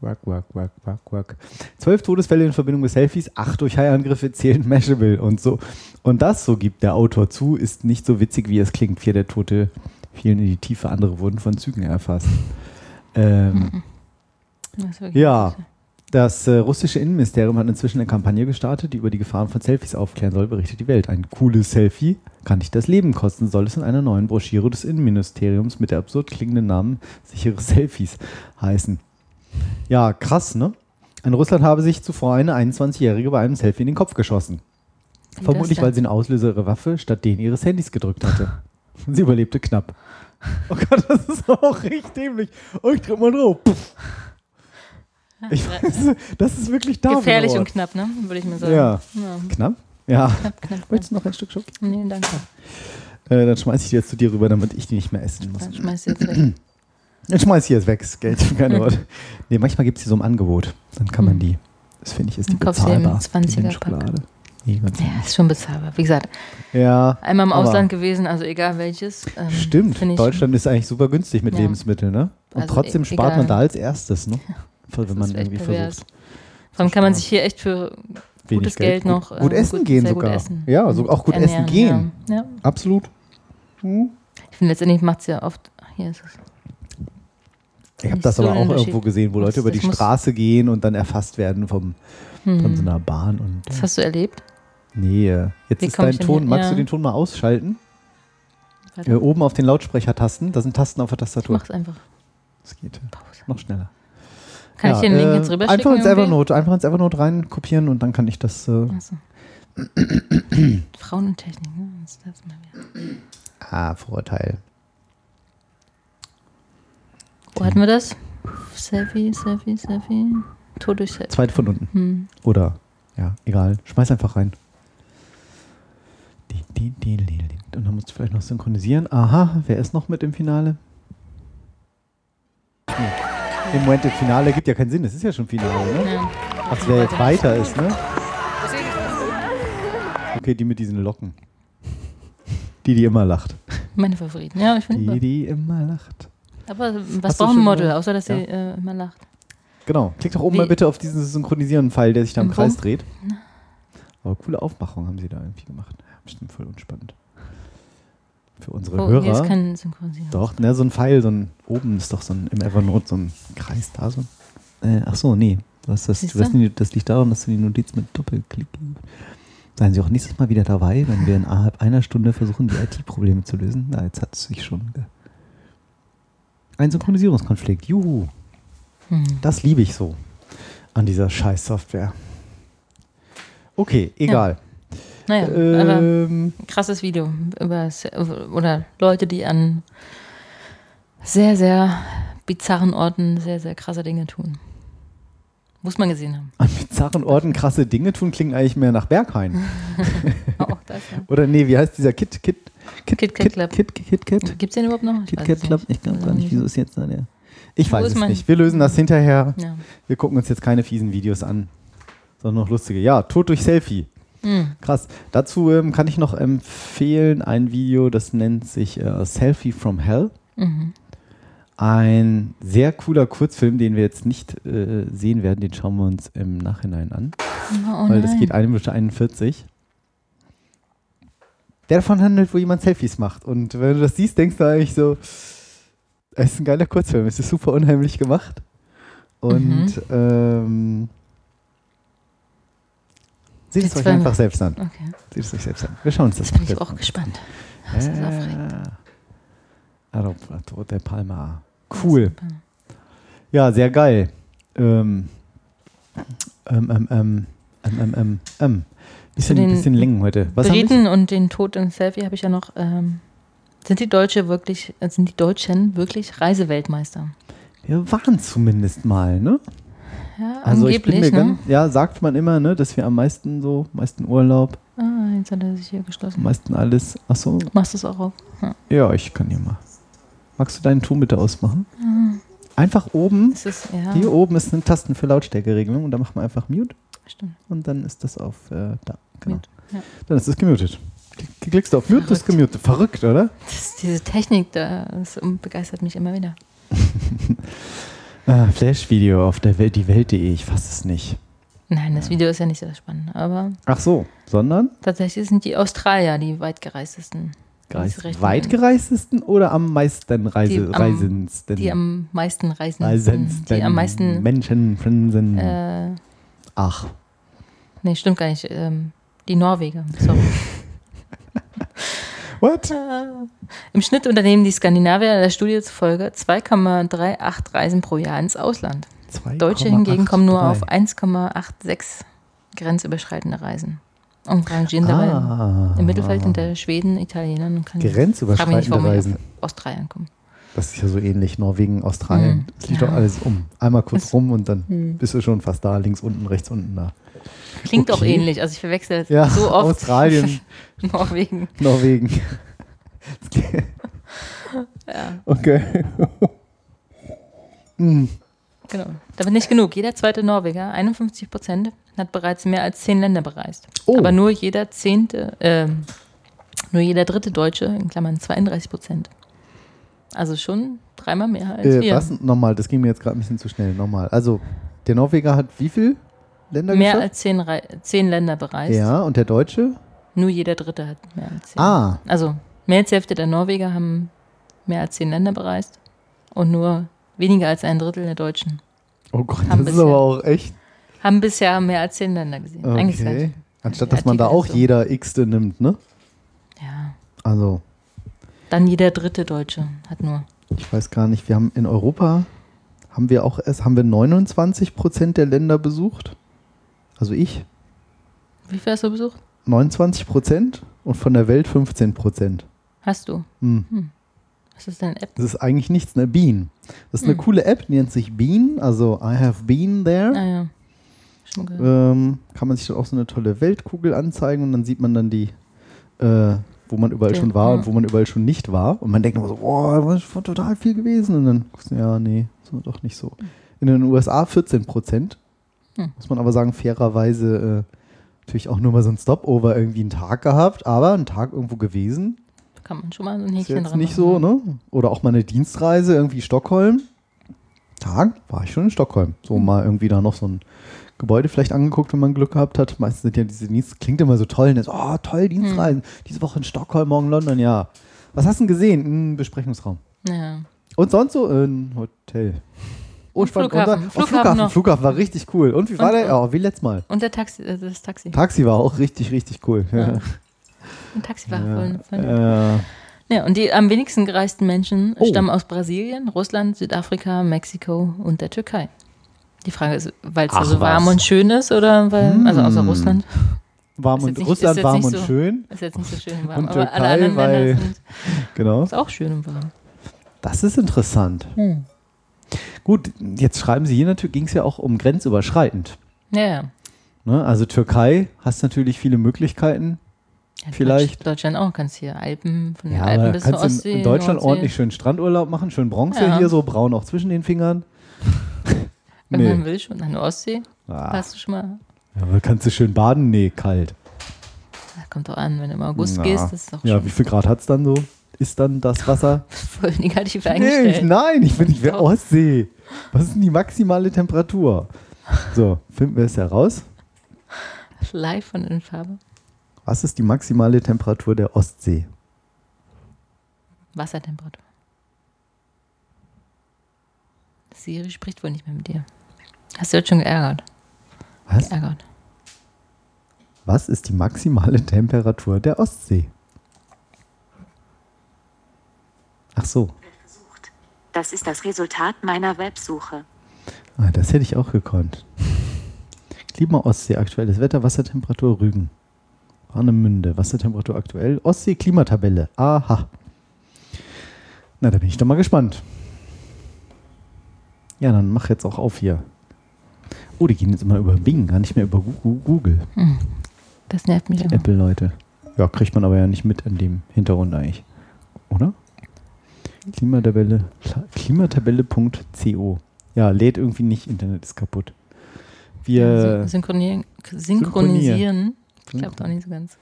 Work, work, work, work, work. Zwölf Todesfälle in Verbindung mit Selfies, acht durch Haiangriffe zählen Mashable und so. Und das, so gibt der Autor zu, ist nicht so witzig, wie es klingt. Vier der Tote fielen in die Tiefe, andere wurden von Zügen erfasst. Ähm, Das ist wirklich ja, das äh, russische Innenministerium hat inzwischen eine Kampagne gestartet, die über die Gefahren von Selfies aufklären soll, berichtet die Welt. Ein cooles Selfie kann dich das Leben kosten, soll es in einer neuen Broschüre des Innenministeriums mit der absurd klingenden Namen sichere Selfies heißen. Ja, krass, ne? In Russland habe sich zuvor eine 21-Jährige bei einem Selfie in den Kopf geschossen. Wie Vermutlich, weil sie den Auslöser ihrer Waffe statt den ihres Handys gedrückt hatte. *laughs* Sie überlebte knapp. Oh Gott, das ist auch richtig dämlich. Oh, ich drück mal drauf. Puff. Ich weiß, das ist wirklich da. Gefährlich und knapp, ne? Würde ich mal sagen. Ja. Knapp? Ja. Knapp, knapp, Möchtest du noch ein Stück Schoki? Nee, danke. Äh, dann schmeiß ich die jetzt zu dir rüber, damit ich die nicht mehr essen muss. Dann schmeiß sie jetzt weg. Dann schmeiß ich jetzt weg. Das Geld für *laughs* keine Worte. Nee, manchmal gibt es die so im Angebot. Dann kann man die. Das finde ich ist die Dann bezahlbar. 20er die Pack. Schokolade. Nee, ganz Ja, ist schon bezahlbar. Wie gesagt, Ja. einmal im Ausland gewesen, also egal welches. Ähm, Stimmt. Deutschland ist eigentlich super günstig mit Ja. Lebensmitteln, ne? Und Also trotzdem e- spart egal. man da als erstes, ne? *laughs* Wenn das man irgendwie pervers. versucht. Allem kann man sich hier echt für Wenig gutes Geld, noch Gut, gut äh, essen gehen gut sogar. essen. Ja, so auch gut ernähren, essen gehen. Ja. Absolut. Hm. Ich finde, letztendlich macht es ja oft. Hier ist es. Ich habe das so aber auch irgendwo gesehen, wo Leute über die Straße gehen und dann erfasst werden vom, von Hm. so einer Bahn. Und, Das hast du erlebt? nee, äh, jetzt Wie ist dein ich Ton. Magst Ja. du den Ton mal ausschalten? Äh, oben auf den Lautsprechertasten, da sind Tasten auf der Ich Tastatur. mach's einfach. Das geht. Pause. Noch schneller. Kann ich den Link jetzt rüberschicken? Einfach ins irgendwie? Evernote, einfach ins Evernote rein kopieren und dann kann ich das. Äh, Achso. *clears throat* Frauen und Technik, ne? Ist das mal wieder? ah, Vorurteil. Wo hatten wir das? Selfie, Selfie, Selfie. Tod durch Selfie. Zweite von unten. Hm. Oder, ja, egal. Schmeiß einfach rein. Und dann musst du vielleicht noch synchronisieren. Aha, wer ist noch mit im Finale? Nee. Im Moment im Finale gibt ja keinen Sinn. Es ist ja schon Finale, ne? Ja. Ach, wer jetzt weiter ist, ne? Okay, die mit diesen Locken. Die, die immer lacht. Meine Favoriten. Ja, ich finde. Die, die immer lacht. Aber was braucht ein Model, außer dass sie Ja. äh, immer lacht? Genau. Klick doch oben Wie- mal bitte auf diesen Synchronisieren-Pfeil, der sich da im Im Kreis Rum? dreht. Aber coole Aufmachung haben sie da irgendwie gemacht. Bestimmt voll unspannend. Für unsere Oh, Hörer. hier ist kein Synchronisieren. Doch, ne, so ein Pfeil, so ein, oben ist doch so ein, im Evernote so ein Kreis da, so. Äh, ach so, nee. Hast das, die, das liegt daran, dass du die Notiz mit Doppelklick. Seien Sie auch nächstes Mal wieder dabei, wenn wir innerhalb einer Stunde versuchen, die IT-Probleme zu lösen. Na, jetzt hat es sich schon. Ge ein Synchronisierungskonflikt. Juhu. Hm. Das liebe ich so an dieser Scheiß-Software. Okay, egal. Naja, aber Ähm, krasses Video über oder Leute, die an sehr, sehr bizarren Orten sehr, sehr krasse Dinge tun. Muss man gesehen haben. an bizarren Orten krasse Dinge tun, klingt eigentlich mehr nach Berghain. *laughs* Auch das, ja. Oder nee, wie heißt dieser Kit, Kit, Kit, Kit Kat Club. Kit, Kit, Kit, Gibt es den überhaupt noch? Ich Kit Kat Club? Ich glaube Also gar nicht. Wieso ist jetzt da der? Ich Wo weiß es mein- nicht. Wir lösen das hinterher. Ja. Wir gucken uns jetzt keine fiesen Videos an, sondern noch lustige. Ja, Tod durch Selfie. Hm. Krass. Dazu ähm, kann ich noch empfehlen ein Video, das nennt sich äh, Selfie from Hell. Mhm. Ein sehr cooler Kurzfilm, den wir jetzt nicht äh, sehen werden, den schauen wir uns im Nachhinein an. Oh, weil das geht 1 Minute 41. Der davon handelt, wo jemand Selfies macht. Und wenn du das siehst, denkst du eigentlich so, es ist ein geiler Kurzfilm, es ist super unheimlich gemacht. Und Mhm. ähm, seht es euch einfach selbst an. Okay. Seht es euch selbst an. Wir schauen uns das Jetzt bin ich auch mal gespannt. Das ist aufregend. Aeroplato de Palma. Cool. Ja, sehr geil. Ähm, ähm, ähm, ähm, ähm, ähm, ähm, ähm. Bisschen, den bisschen Längen heute. Was Briten und den Tod im Selfie habe ich ja noch. Ähm, sind die Deutsche wirklich, äh, sind die Deutschen wirklich Reiseweltmeister? wir? Wir waren zumindest mal, ne? Ja, Also ich bin mir ne? ganz, ja, sagt man immer, ne, dass wir am meisten so, meisten Urlaub, Ah, jetzt hat er sich hier geschlossen. am meisten alles. Achso, Machst du es auch auf? Ja. ja, ich kann hier mal. Magst du deinen Ton bitte ausmachen? Mhm. Einfach oben, ist, ja, hier oben ist eine Tasten für Lautstärkeregelung und da macht man einfach Mute stimmt. und dann ist das auf äh, da. Genau. Mute, ja. Dann ist es gemutet. Klick- Klickst du auf Mute, ist gemutet. Verrückt, oder? Das, diese Technik, da, das begeistert mich immer wieder. *laughs* Ah, Flash-Video auf der Welt, die Welt.de, ich fasse es nicht. Nein, das Video ist ja nicht so spannend. Aber Ach so, sondern tatsächlich sind die Australier die weitgereistesten. gereist, weitgereistesten oder am meisten Reise, Die am- Reisendsten? Die am meisten reisen. Reisendsten Die am meisten. Menschen, Frinsen. Äh, Ach, nee, stimmt gar nicht. Ähm, die Norweger. Sorry. *laughs* what? Im Schnitt unternehmen die Skandinavier der Studie zufolge 2,38 Reisen pro Jahr ins Ausland. Deutsche hingegen kommen nur auf 1,86 grenzüberschreitende Reisen. Und rangieren dabei Ah. im Mittelfeld hinter Schweden, Italienern und kann Grenzüberschreitende Reisen. Australien kommen. Das ist ja so ähnlich, Norwegen, Australien. Mhm. Das liegt Ja. doch alles um. Einmal kurz Das- rum und dann Mhm. bist du schon fast da, links unten, rechts unten da. Klingt auch Okay. ähnlich. Also ich verwechsel Ja, so oft Australien. *laughs* Norwegen. Norwegen. *laughs* Ja, Okay. Hm. genau. Damit nicht genug. Jeder zweite Norweger, 51 Prozent, hat bereits mehr als zehn Länder bereist. Oh. Aber nur jeder zehnte, ähm, nur jeder dritte Deutsche, in Klammern 32 Prozent. Also schon dreimal mehr als Äh, wir. was? Nochmal, das ging mir jetzt gerade ein bisschen zu schnell. Nochmal. Also, der Norweger hat wie viel Länder Mehr geschafft? als zehn, Rei- zehn Länder bereist. Ja, und der Deutsche? Nur jeder Dritte hat mehr als zehn. Ah. Also mehr als die Hälfte der Norweger haben mehr als zehn Länder bereist und nur weniger als ein Drittel der Deutschen Oh Gott, Haben das ist bisher- aber auch echt. haben bisher mehr als zehn Länder gesehen. Ist Okay. Anstatt dass man da auch ist so. jeder X-te nimmt, ne? Ja. Also, Dann jeder dritte Deutsche hat nur. ich weiß gar nicht, wir haben in Europa, haben wir auch erst, haben wir 29 Prozent der Länder besucht? Also ich, Wie viel hast du besucht? 29 Prozent und von der Welt 15 Prozent. Hast du? Hm. Hm. Was ist deine App? Das ist eigentlich nichts, eine Bean. Das ist eine Hm. coole App, die nennt sich Bean, also I have been there. Ah ja. Schon ähm, kann man sich dann auch so eine tolle Weltkugel anzeigen und dann sieht man dann die, äh, wo man überall Ja, schon war ja. und wo man überall schon nicht war. Und man denkt immer so, boah, das ist total viel gewesen. Und dann guckst du, ja, nee, so doch nicht so. In den USA 14 Prozent. Hm. Muss man aber sagen, fairerweise äh, natürlich auch nur mal so ein Stopover irgendwie einen Tag gehabt, aber einen Tag irgendwo gewesen. Da kann man schon mal so ein Ist Häkchen jetzt dran nicht machen. so, ne? Oder auch mal eine Dienstreise, irgendwie Stockholm. Tag war ich schon in Stockholm. So Hm. mal irgendwie da noch so ein Gebäude vielleicht angeguckt, wenn man Glück gehabt hat. Meistens sind ja diese Dienst, klingt immer so toll. Ne? So, oh, toll, Dienstreisen. Hm. Diese Woche in Stockholm, morgen London, ja. Was hast du denn gesehen? Ein Besprechungsraum. Ja. Und sonst so ein Hotel. Oh, Und spannend. Flughafen. Und dann- oh, Flughafen Flughafen. Flughafen war richtig cool. Und wie war Und- der? Ja, wie letztes Mal. Und der Taxi, äh, das Taxi. Taxi war auch richtig, richtig cool. Ja. *laughs* Ein Taxi war voll, voll nett. Äh, Ja, und die am wenigsten gereisten Menschen Oh. stammen aus Brasilien, Russland, Südafrika, Mexiko und der Türkei. Die Frage ist, weil es so warm was. und schön ist oder weil, also außer. Russland. warm und nicht- Russland warm und so- schön. Ist jetzt nicht so schön und warm, Und aber Türkei, alle anderen weil- Länder sind *laughs* Genau. ist auch schön und warm. Das ist interessant. Hm. Gut, jetzt schreiben Sie hier natürlich, ging es ja auch um grenzüberschreitend. Ja, ja. Ne? Also Türkei hast natürlich viele Möglichkeiten. Ja, Vielleicht. Deutsch- Deutschland auch. Kannst hier Alpen, von den Ja, Alpen bis zur kannst Ostsee. in, in Deutschland Nordsee. ordentlich schön Strandurlaub machen, schön Bronze Ja. hier, so braun auch zwischen den Fingern. Wenn man nee. will, schon an der Ostsee. Ah. Hast du schon mal. Ja, aber kannst du schön baden? Nee, kalt. Das kommt doch an, wenn du im August Na. gehst, ist doch Ja, wie viel Grad hat es dann so? Ist dann das *laughs* Wasser? voll negativ Nee, ich, eingestellt. nein, ich bin nicht mehr. Ostsee. Was ist denn die maximale Temperatur? So, finden wir es heraus. Live von den Farbe. Was ist die maximale Temperatur der Ostsee? Wassertemperatur. Siri spricht wohl nicht mehr mit dir. Hast du jetzt schon geärgert? Was? Geärgert. Was ist die maximale Temperatur der Ostsee? Ach so, Das ist das Resultat meiner Websuche. ah, das hätte ich auch gekonnt. Klima Ostsee, aktuelles Wetter, Wassertemperatur Rügen. Warnemünde, Wassertemperatur aktuell. Ostsee, Klimatabelle. Aha. Na, da bin ich doch mal gespannt. Ja, dann mach jetzt auch auf hier. Oh, die gehen jetzt immer über Bing, gar nicht mehr über Google. Hm. Das nervt mich immer. Apple-Leute. Ja, kriegt man aber ja nicht mit an dem Hintergrund eigentlich. Oder? Klimatabelle. Klimatabelle.co. Ja, lädt irgendwie nicht, Internet ist kaputt. Wir. Syn- Synchronieren. Synchronisieren. Klappt auch nicht so ganz.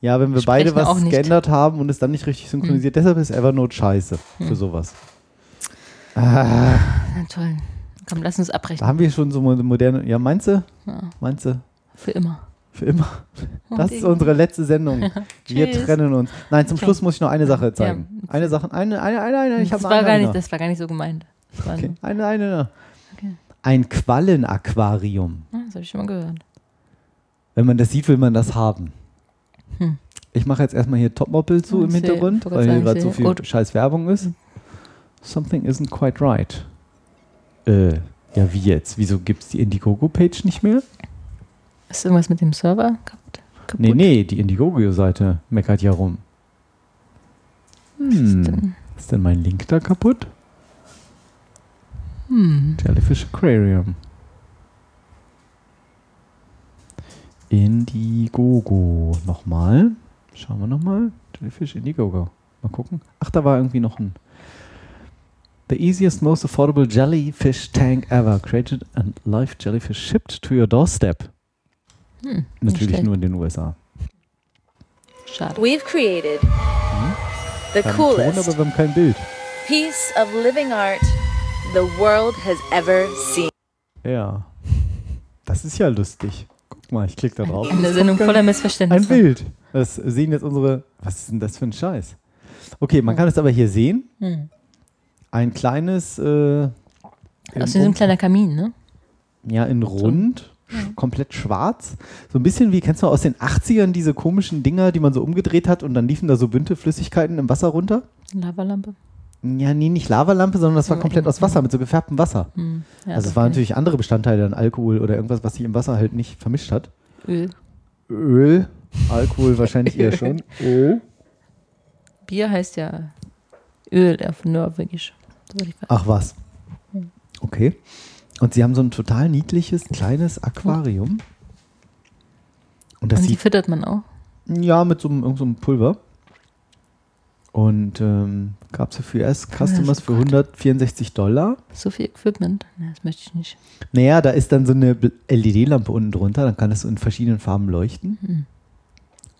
Ja, wenn wir Sprechen beide was geändert haben und es dann nicht richtig synchronisiert, deshalb ist Evernote scheiße für Hm. sowas. Ah, Na toll. Komm, lass uns Da abbrechen. haben wir schon so mo- moderne. Ja, meinst du? Ja, Meinst du? für immer. Für immer. Das ist unsere letzte Sendung. *laughs* Wir trennen uns. Nein, zum Okay. Schluss muss ich noch eine Sache zeigen. Ja. Eine Sache, eine, eine, eine, eine. Ich das, war eine. gar nicht, das war gar nicht so gemeint. Okay. Eine, eine. noch. Okay. Ein Quallenaquarium. Ah, das habe ich schon mal gehört. Wenn man das sieht, will man das haben. Hm. Ich mache jetzt erstmal hier Topmodel zu Oh, im ich seh- Hintergrund, weil hier gerade so viel scheiß Werbung ist. Something isn't quite right. Äh, ja, wie jetzt? Wieso gibt es die Indiegogo-Page nicht mehr? Ist irgendwas mit dem Server kaputt? kaputt? Nee, nee, die Indiegogo-Seite meckert ja rum. Hm. Ist denn mein Link da kaputt? Hm. Jellyfish Aquarium. Indiegogo. Nochmal. Schauen wir nochmal. Jellyfish Indiegogo. Mal gucken. Ach, da war irgendwie noch ein. The easiest, most affordable jellyfish tank ever. Created and live jellyfish shipped to your doorstep. Hm, Natürlich nur in den USA. Schade. We've created the Wir haben Ton, coolest aber wir haben kein Bild. piece of living art the world has ever seen. Ja. Das ist ja lustig. Guck mal, ich klicke da drauf. Eine Sendung voller Ein Missverständnisse. Bild. Das sehen jetzt unsere. Was ist denn das für ein Scheiß? Okay, man kann es aber hier sehen. Hm. Ein kleines. Äh, Aus diesem kleiner Kamin, ne? Ja, in rund. sch- Komplett schwarz. So ein bisschen wie, kennst du aus den 80ern diese komischen Dinger, die man so umgedreht hat und dann liefen da so bunte Flüssigkeiten im Wasser runter? Lavalampe. Ja, nee, nicht Lavalampe, sondern das war Ja, komplett aus Wasser, mit so gefärbtem Wasser. Hm. Ja, also es waren natürlich andere Bestandteile, dann Alkohol oder irgendwas, was sich im Wasser halt nicht vermischt hat. Öl. Öl, Alkohol wahrscheinlich eher *laughs* schon. Öl. Bier heißt ja Öl auf Norwegisch. Ach was. Hm. Okay. Und sie haben so ein total niedliches, kleines Aquarium. Und das Und die sieht füttert man auch. ja mit so einem, irgend so einem Pulver. Und ähm, gab es für US-Customers für 164 Dollar. So viel Equipment. Ja, das möchte ich nicht. Naja, da ist dann so eine LED-Lampe unten drunter, dann kann es so in verschiedenen Farben leuchten. Hm.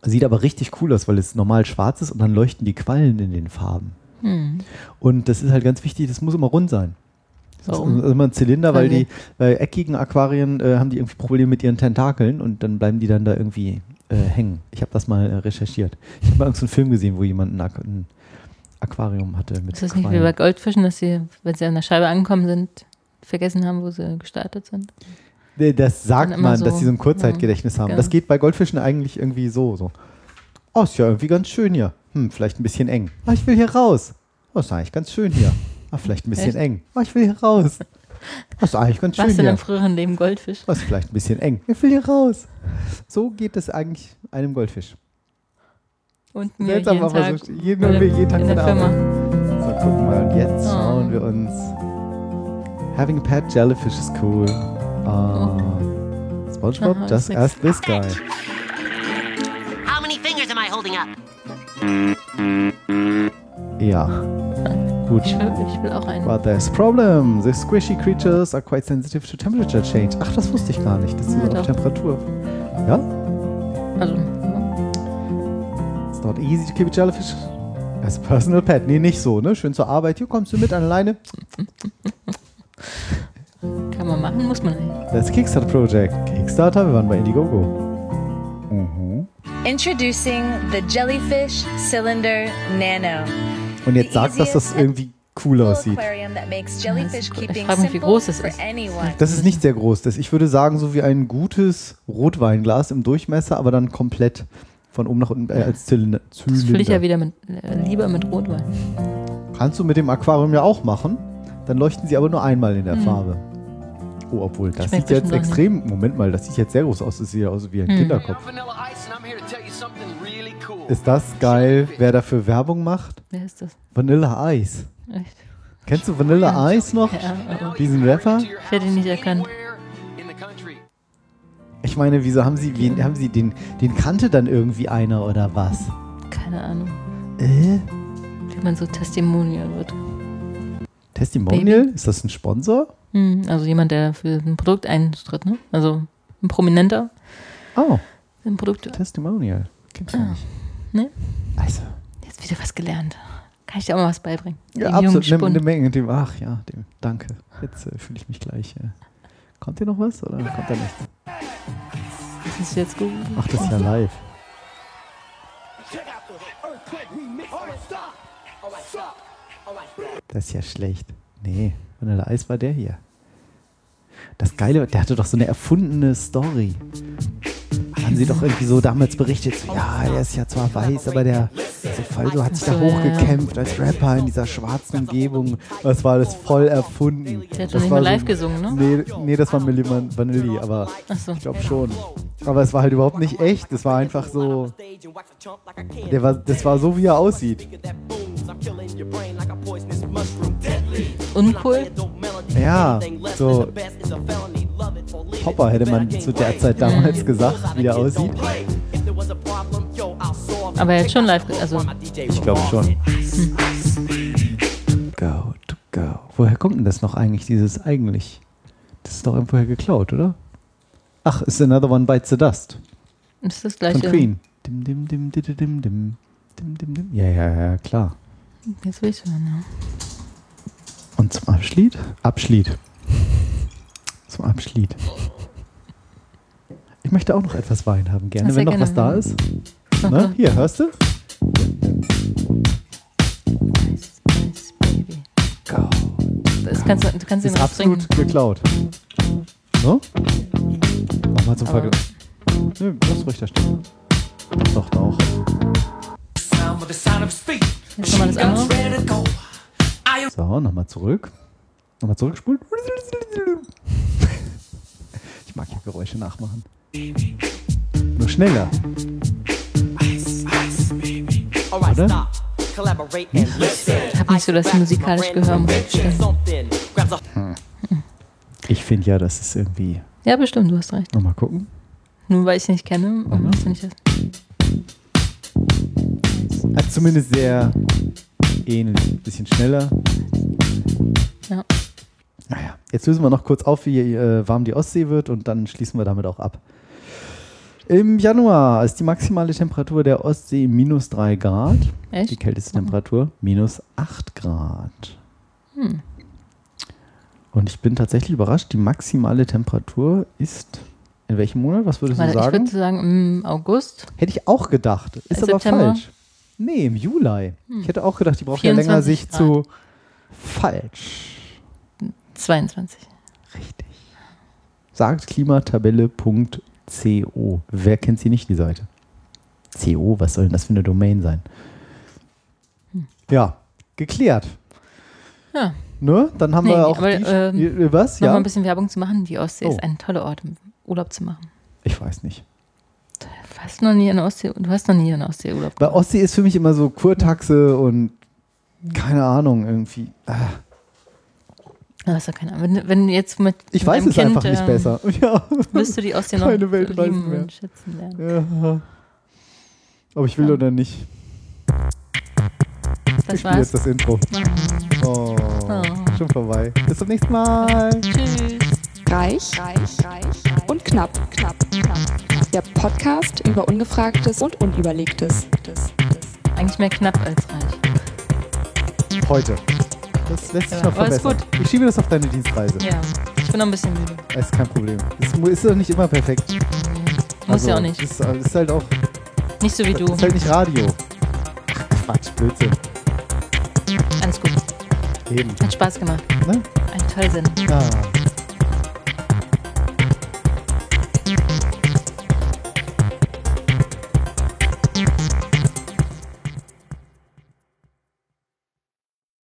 Sieht aber richtig cool aus, weil es normal schwarz ist und dann leuchten die Quallen in den Farben. Hm. Und das ist halt ganz wichtig, das muss immer rund sein. Das ist immer ein Zylinder, weil die bei eckigen Aquarien äh, haben die irgendwie Probleme mit ihren Tentakeln und dann bleiben die dann da irgendwie äh, hängen. Ich habe das mal äh, recherchiert. Ich habe mal irgendeinen so einen Film gesehen, wo jemand ein, Aqu ein Aquarium hatte mit Ist das nicht wie bei Goldfischen, dass sie, wenn sie an der Scheibe angekommen sind, vergessen haben, wo sie gestartet sind? Nee, Das sagt man, dass so, sie so ein Kurzzeitgedächtnis ja, haben. genau. Das geht bei Goldfischen eigentlich irgendwie so. so. Oh, ist ja irgendwie ganz schön hier. Hm, vielleicht ein bisschen eng. Ah, ich will hier raus. Oh, ist eigentlich ganz schön hier. Ah, vielleicht ein bisschen Echt? eng. Ah, ich will hier raus. Oh, ist eigentlich ganz schön Warst du in hier. einem früheren Leben Goldfisch? Oh, ist vielleicht ein bisschen eng. Ich will hier raus. So geht es eigentlich einem Goldfisch. Und mir Seltsam, jeden aber Tag, so jeden, bei der- jeden Tag in der Firma. So, gucken mal. Und jetzt Oh. schauen wir uns. Having a pet jellyfish is cool. Ah. SpongeBob, Aha, just ask this guy. Holding up? Ja. Gut. Ich will, ich will auch einen. But there's a problem. The squishy creatures are quite sensitive to temperature change. Ach, das wusste ich gar nicht, dass sie Ja, auf. Temperatur. Ja? Also, It's not easy to keep a jellyfish as a personal pet. Nee, nicht so, ne? Schön zur Arbeit. Hier kommst du mit an alleine. kann man machen, muss man nicht. Das ist Kickstarter Project. Kickstarter, wir waren bei Indiegogo. Mhm. Introducing the Jellyfish Cylinder Nano. Und jetzt sagt, dass das irgendwie cool aussieht. Aquarium that makes jellyfish keeping frag mich, wie groß es for ist. Das ist nicht sehr groß. Das, ich würde sagen, so wie ein gutes Rotweinglas im Durchmesser, aber dann komplett von oben nach unten äh, als Zylinder. Das fülle ich ja Zylinder. wieder mit, äh, lieber mit Rotwein. Kannst du mit dem Aquarium ja auch machen. Dann leuchten sie aber nur einmal in der Hm. Farbe. Oh, obwohl, das Schmeckt sieht jetzt extrem. Moment mal, das sieht jetzt sehr groß aus. Das sieht ja aus wie ein Hm. Kinderkopf. Ist das geil, wer dafür Werbung macht? Wer ist das? Vanilla Ice. Echt? Kennst du Vanilla Ice noch? Ja, Diesen Rapper? ich hätte ihn nicht erkannt. Ich meine, wieso haben sie, wen, haben sie den, den kannte dann irgendwie einer oder was? Keine Ahnung. Äh? Wie man so Testimonial wird. Testimonial? Ist das ein Sponsor? Hm, also jemand, der für ein Produkt eintritt, ne? Also ein Prominenter. Oh. Ein Produkt. Testimonial. Kennst du Ah. nicht? Ne? Also. Jetzt wieder was gelernt. Kann ich dir auch mal was beibringen? Ja, Dem absolut. Eine Menge. Dem, ach ja, dem, danke. Jetzt äh, fühle ich mich gleich. Äh. Kommt hier noch was oder kommt da nichts? Das ist jetzt gut. Ach, das ist ja live. Das ist ja schlecht. Nee, Vanilla Eis war der hier. Das Geile, der hatte doch so eine erfundene Story. Haben sie doch irgendwie so damals berichtet, so, ja, er ist ja zwar weiß, aber der so Falso hat sich da so, hochgekämpft als Rapper in dieser schwarzen Umgebung. Das war alles voll erfunden. Der hat Das doch nicht mal so- live gesungen, ne? Nee, nee, das war Milli Vanilli, aber so. ich glaube schon. Aber es war halt überhaupt nicht echt. Es war einfach so. Der war, das war so, wie er aussieht. Uncool? Ja, so. Popper hätte man zu der Zeit damals gesagt, wie er aussieht. Aber er hat schon live, also Ich glaube schon. Go to go. Woher kommt denn das noch eigentlich, dieses eigentlich? Das ist doch irgendwoher geklaut, oder? Ach, ist Another One Bites the Dust. ist das Von gleiche. Queen. Dim, dim, dim, dim, dim, dim, dim, dim, dim, dim. Ja, ja, ja, klar. Jetzt will ich hören, ja. Und zum Abschlied? Abschlied. Zum Abschlied. Ich möchte auch noch etwas Wein haben, gerne, Ach, wenn noch was da gerne. ist. Na Ne? Hier, hörst du? Das kannst du, du kannst ihn Ist absolut trinken. geklaut. So? Mach mal zum Vergleich. Nö, lass ruhig da stehen. Doch, auch. Jetzt nochmal das andere. So, nochmal zurück. Nochmal zurückspulen. Ich mag ja Geräusche nachmachen. Nur schneller. Oder? Ich habe nicht so das musikalische Gehör. muss ich gestehen. Hm. Ich finde ja, das ist irgendwie. Ja, bestimmt, du hast recht. Nochmal gucken. Nur weil ich es nicht kenne, Mhm. finde ich das. Hat zumindest sehr ähnlich. Bisschen schneller. Ja. Naja, jetzt lösen wir noch kurz auf, wie äh, warm die Ostsee wird und dann schließen wir damit auch ab. Im Januar ist die maximale Temperatur der Ostsee minus 3 Grad. Echt? Die kälteste Temperatur minus 8 Grad. Hm. Und ich bin tatsächlich überrascht, die maximale Temperatur ist in welchem Monat? Was würdest Warte, du ich sagen? würde sagen im August. Hätte ich auch gedacht. Ist aber September? falsch. Nee, im Juli. Hm. Ich hätte auch gedacht, die braucht ja länger 24 sich zu. Falsch. 22. Sagt klimatabelle.co. Wer kennt sie nicht, die Seite? CO, was soll denn das für eine Domain sein? Hm. Ja, geklärt. Ja. Ne? Dann haben Nee, wir auch. aber, die, äh, was? Noch Ja? mal ein bisschen Werbung zu machen. Die Ostsee Oh. ist ein toller Ort, um Urlaub zu machen. Ich weiß nicht. Du hast noch nie in Ostsee, du hast noch nie in Ostsee Urlaub Bei Ostsee ist für mich immer so Kurtaxe und keine Ahnung, irgendwie. Ah, Du hast ja keine Ahnung. Wenn, wenn du jetzt mit Ich mit weiß es kind, einfach nicht ähm, besser. *laughs* Ja. Wirst du die Ostsee noch Keine Weltreisen lieben mehr. und schätzen lernen. Ja. Ob ich will Ja. oder nicht. Das ich spiele war's. jetzt das Intro. Oh, Oh. schon vorbei. Bis zum nächsten Mal. Tschüss. Reich, reich, reich und knapp, knapp, knapp. Der Podcast über Ungefragtes und Unüberlegtes. Eigentlich mehr knapp als reich. Heute. Das lässt sich Ja, noch aber ist verbessern. Ich schiebe das auf deine Dienstreise. Ja, ich bin noch ein bisschen müde. Das ist kein Problem. Mu- ist doch nicht immer perfekt. Muss ja auch nicht. Ist, ist halt auch. Nicht so wie du. Ist halt nicht Radio. Ach, Quatsch, Blödsinn. Alles gut. Eben. Hat Spaß gemacht. Ne? Eine tolle Sendung. Ah.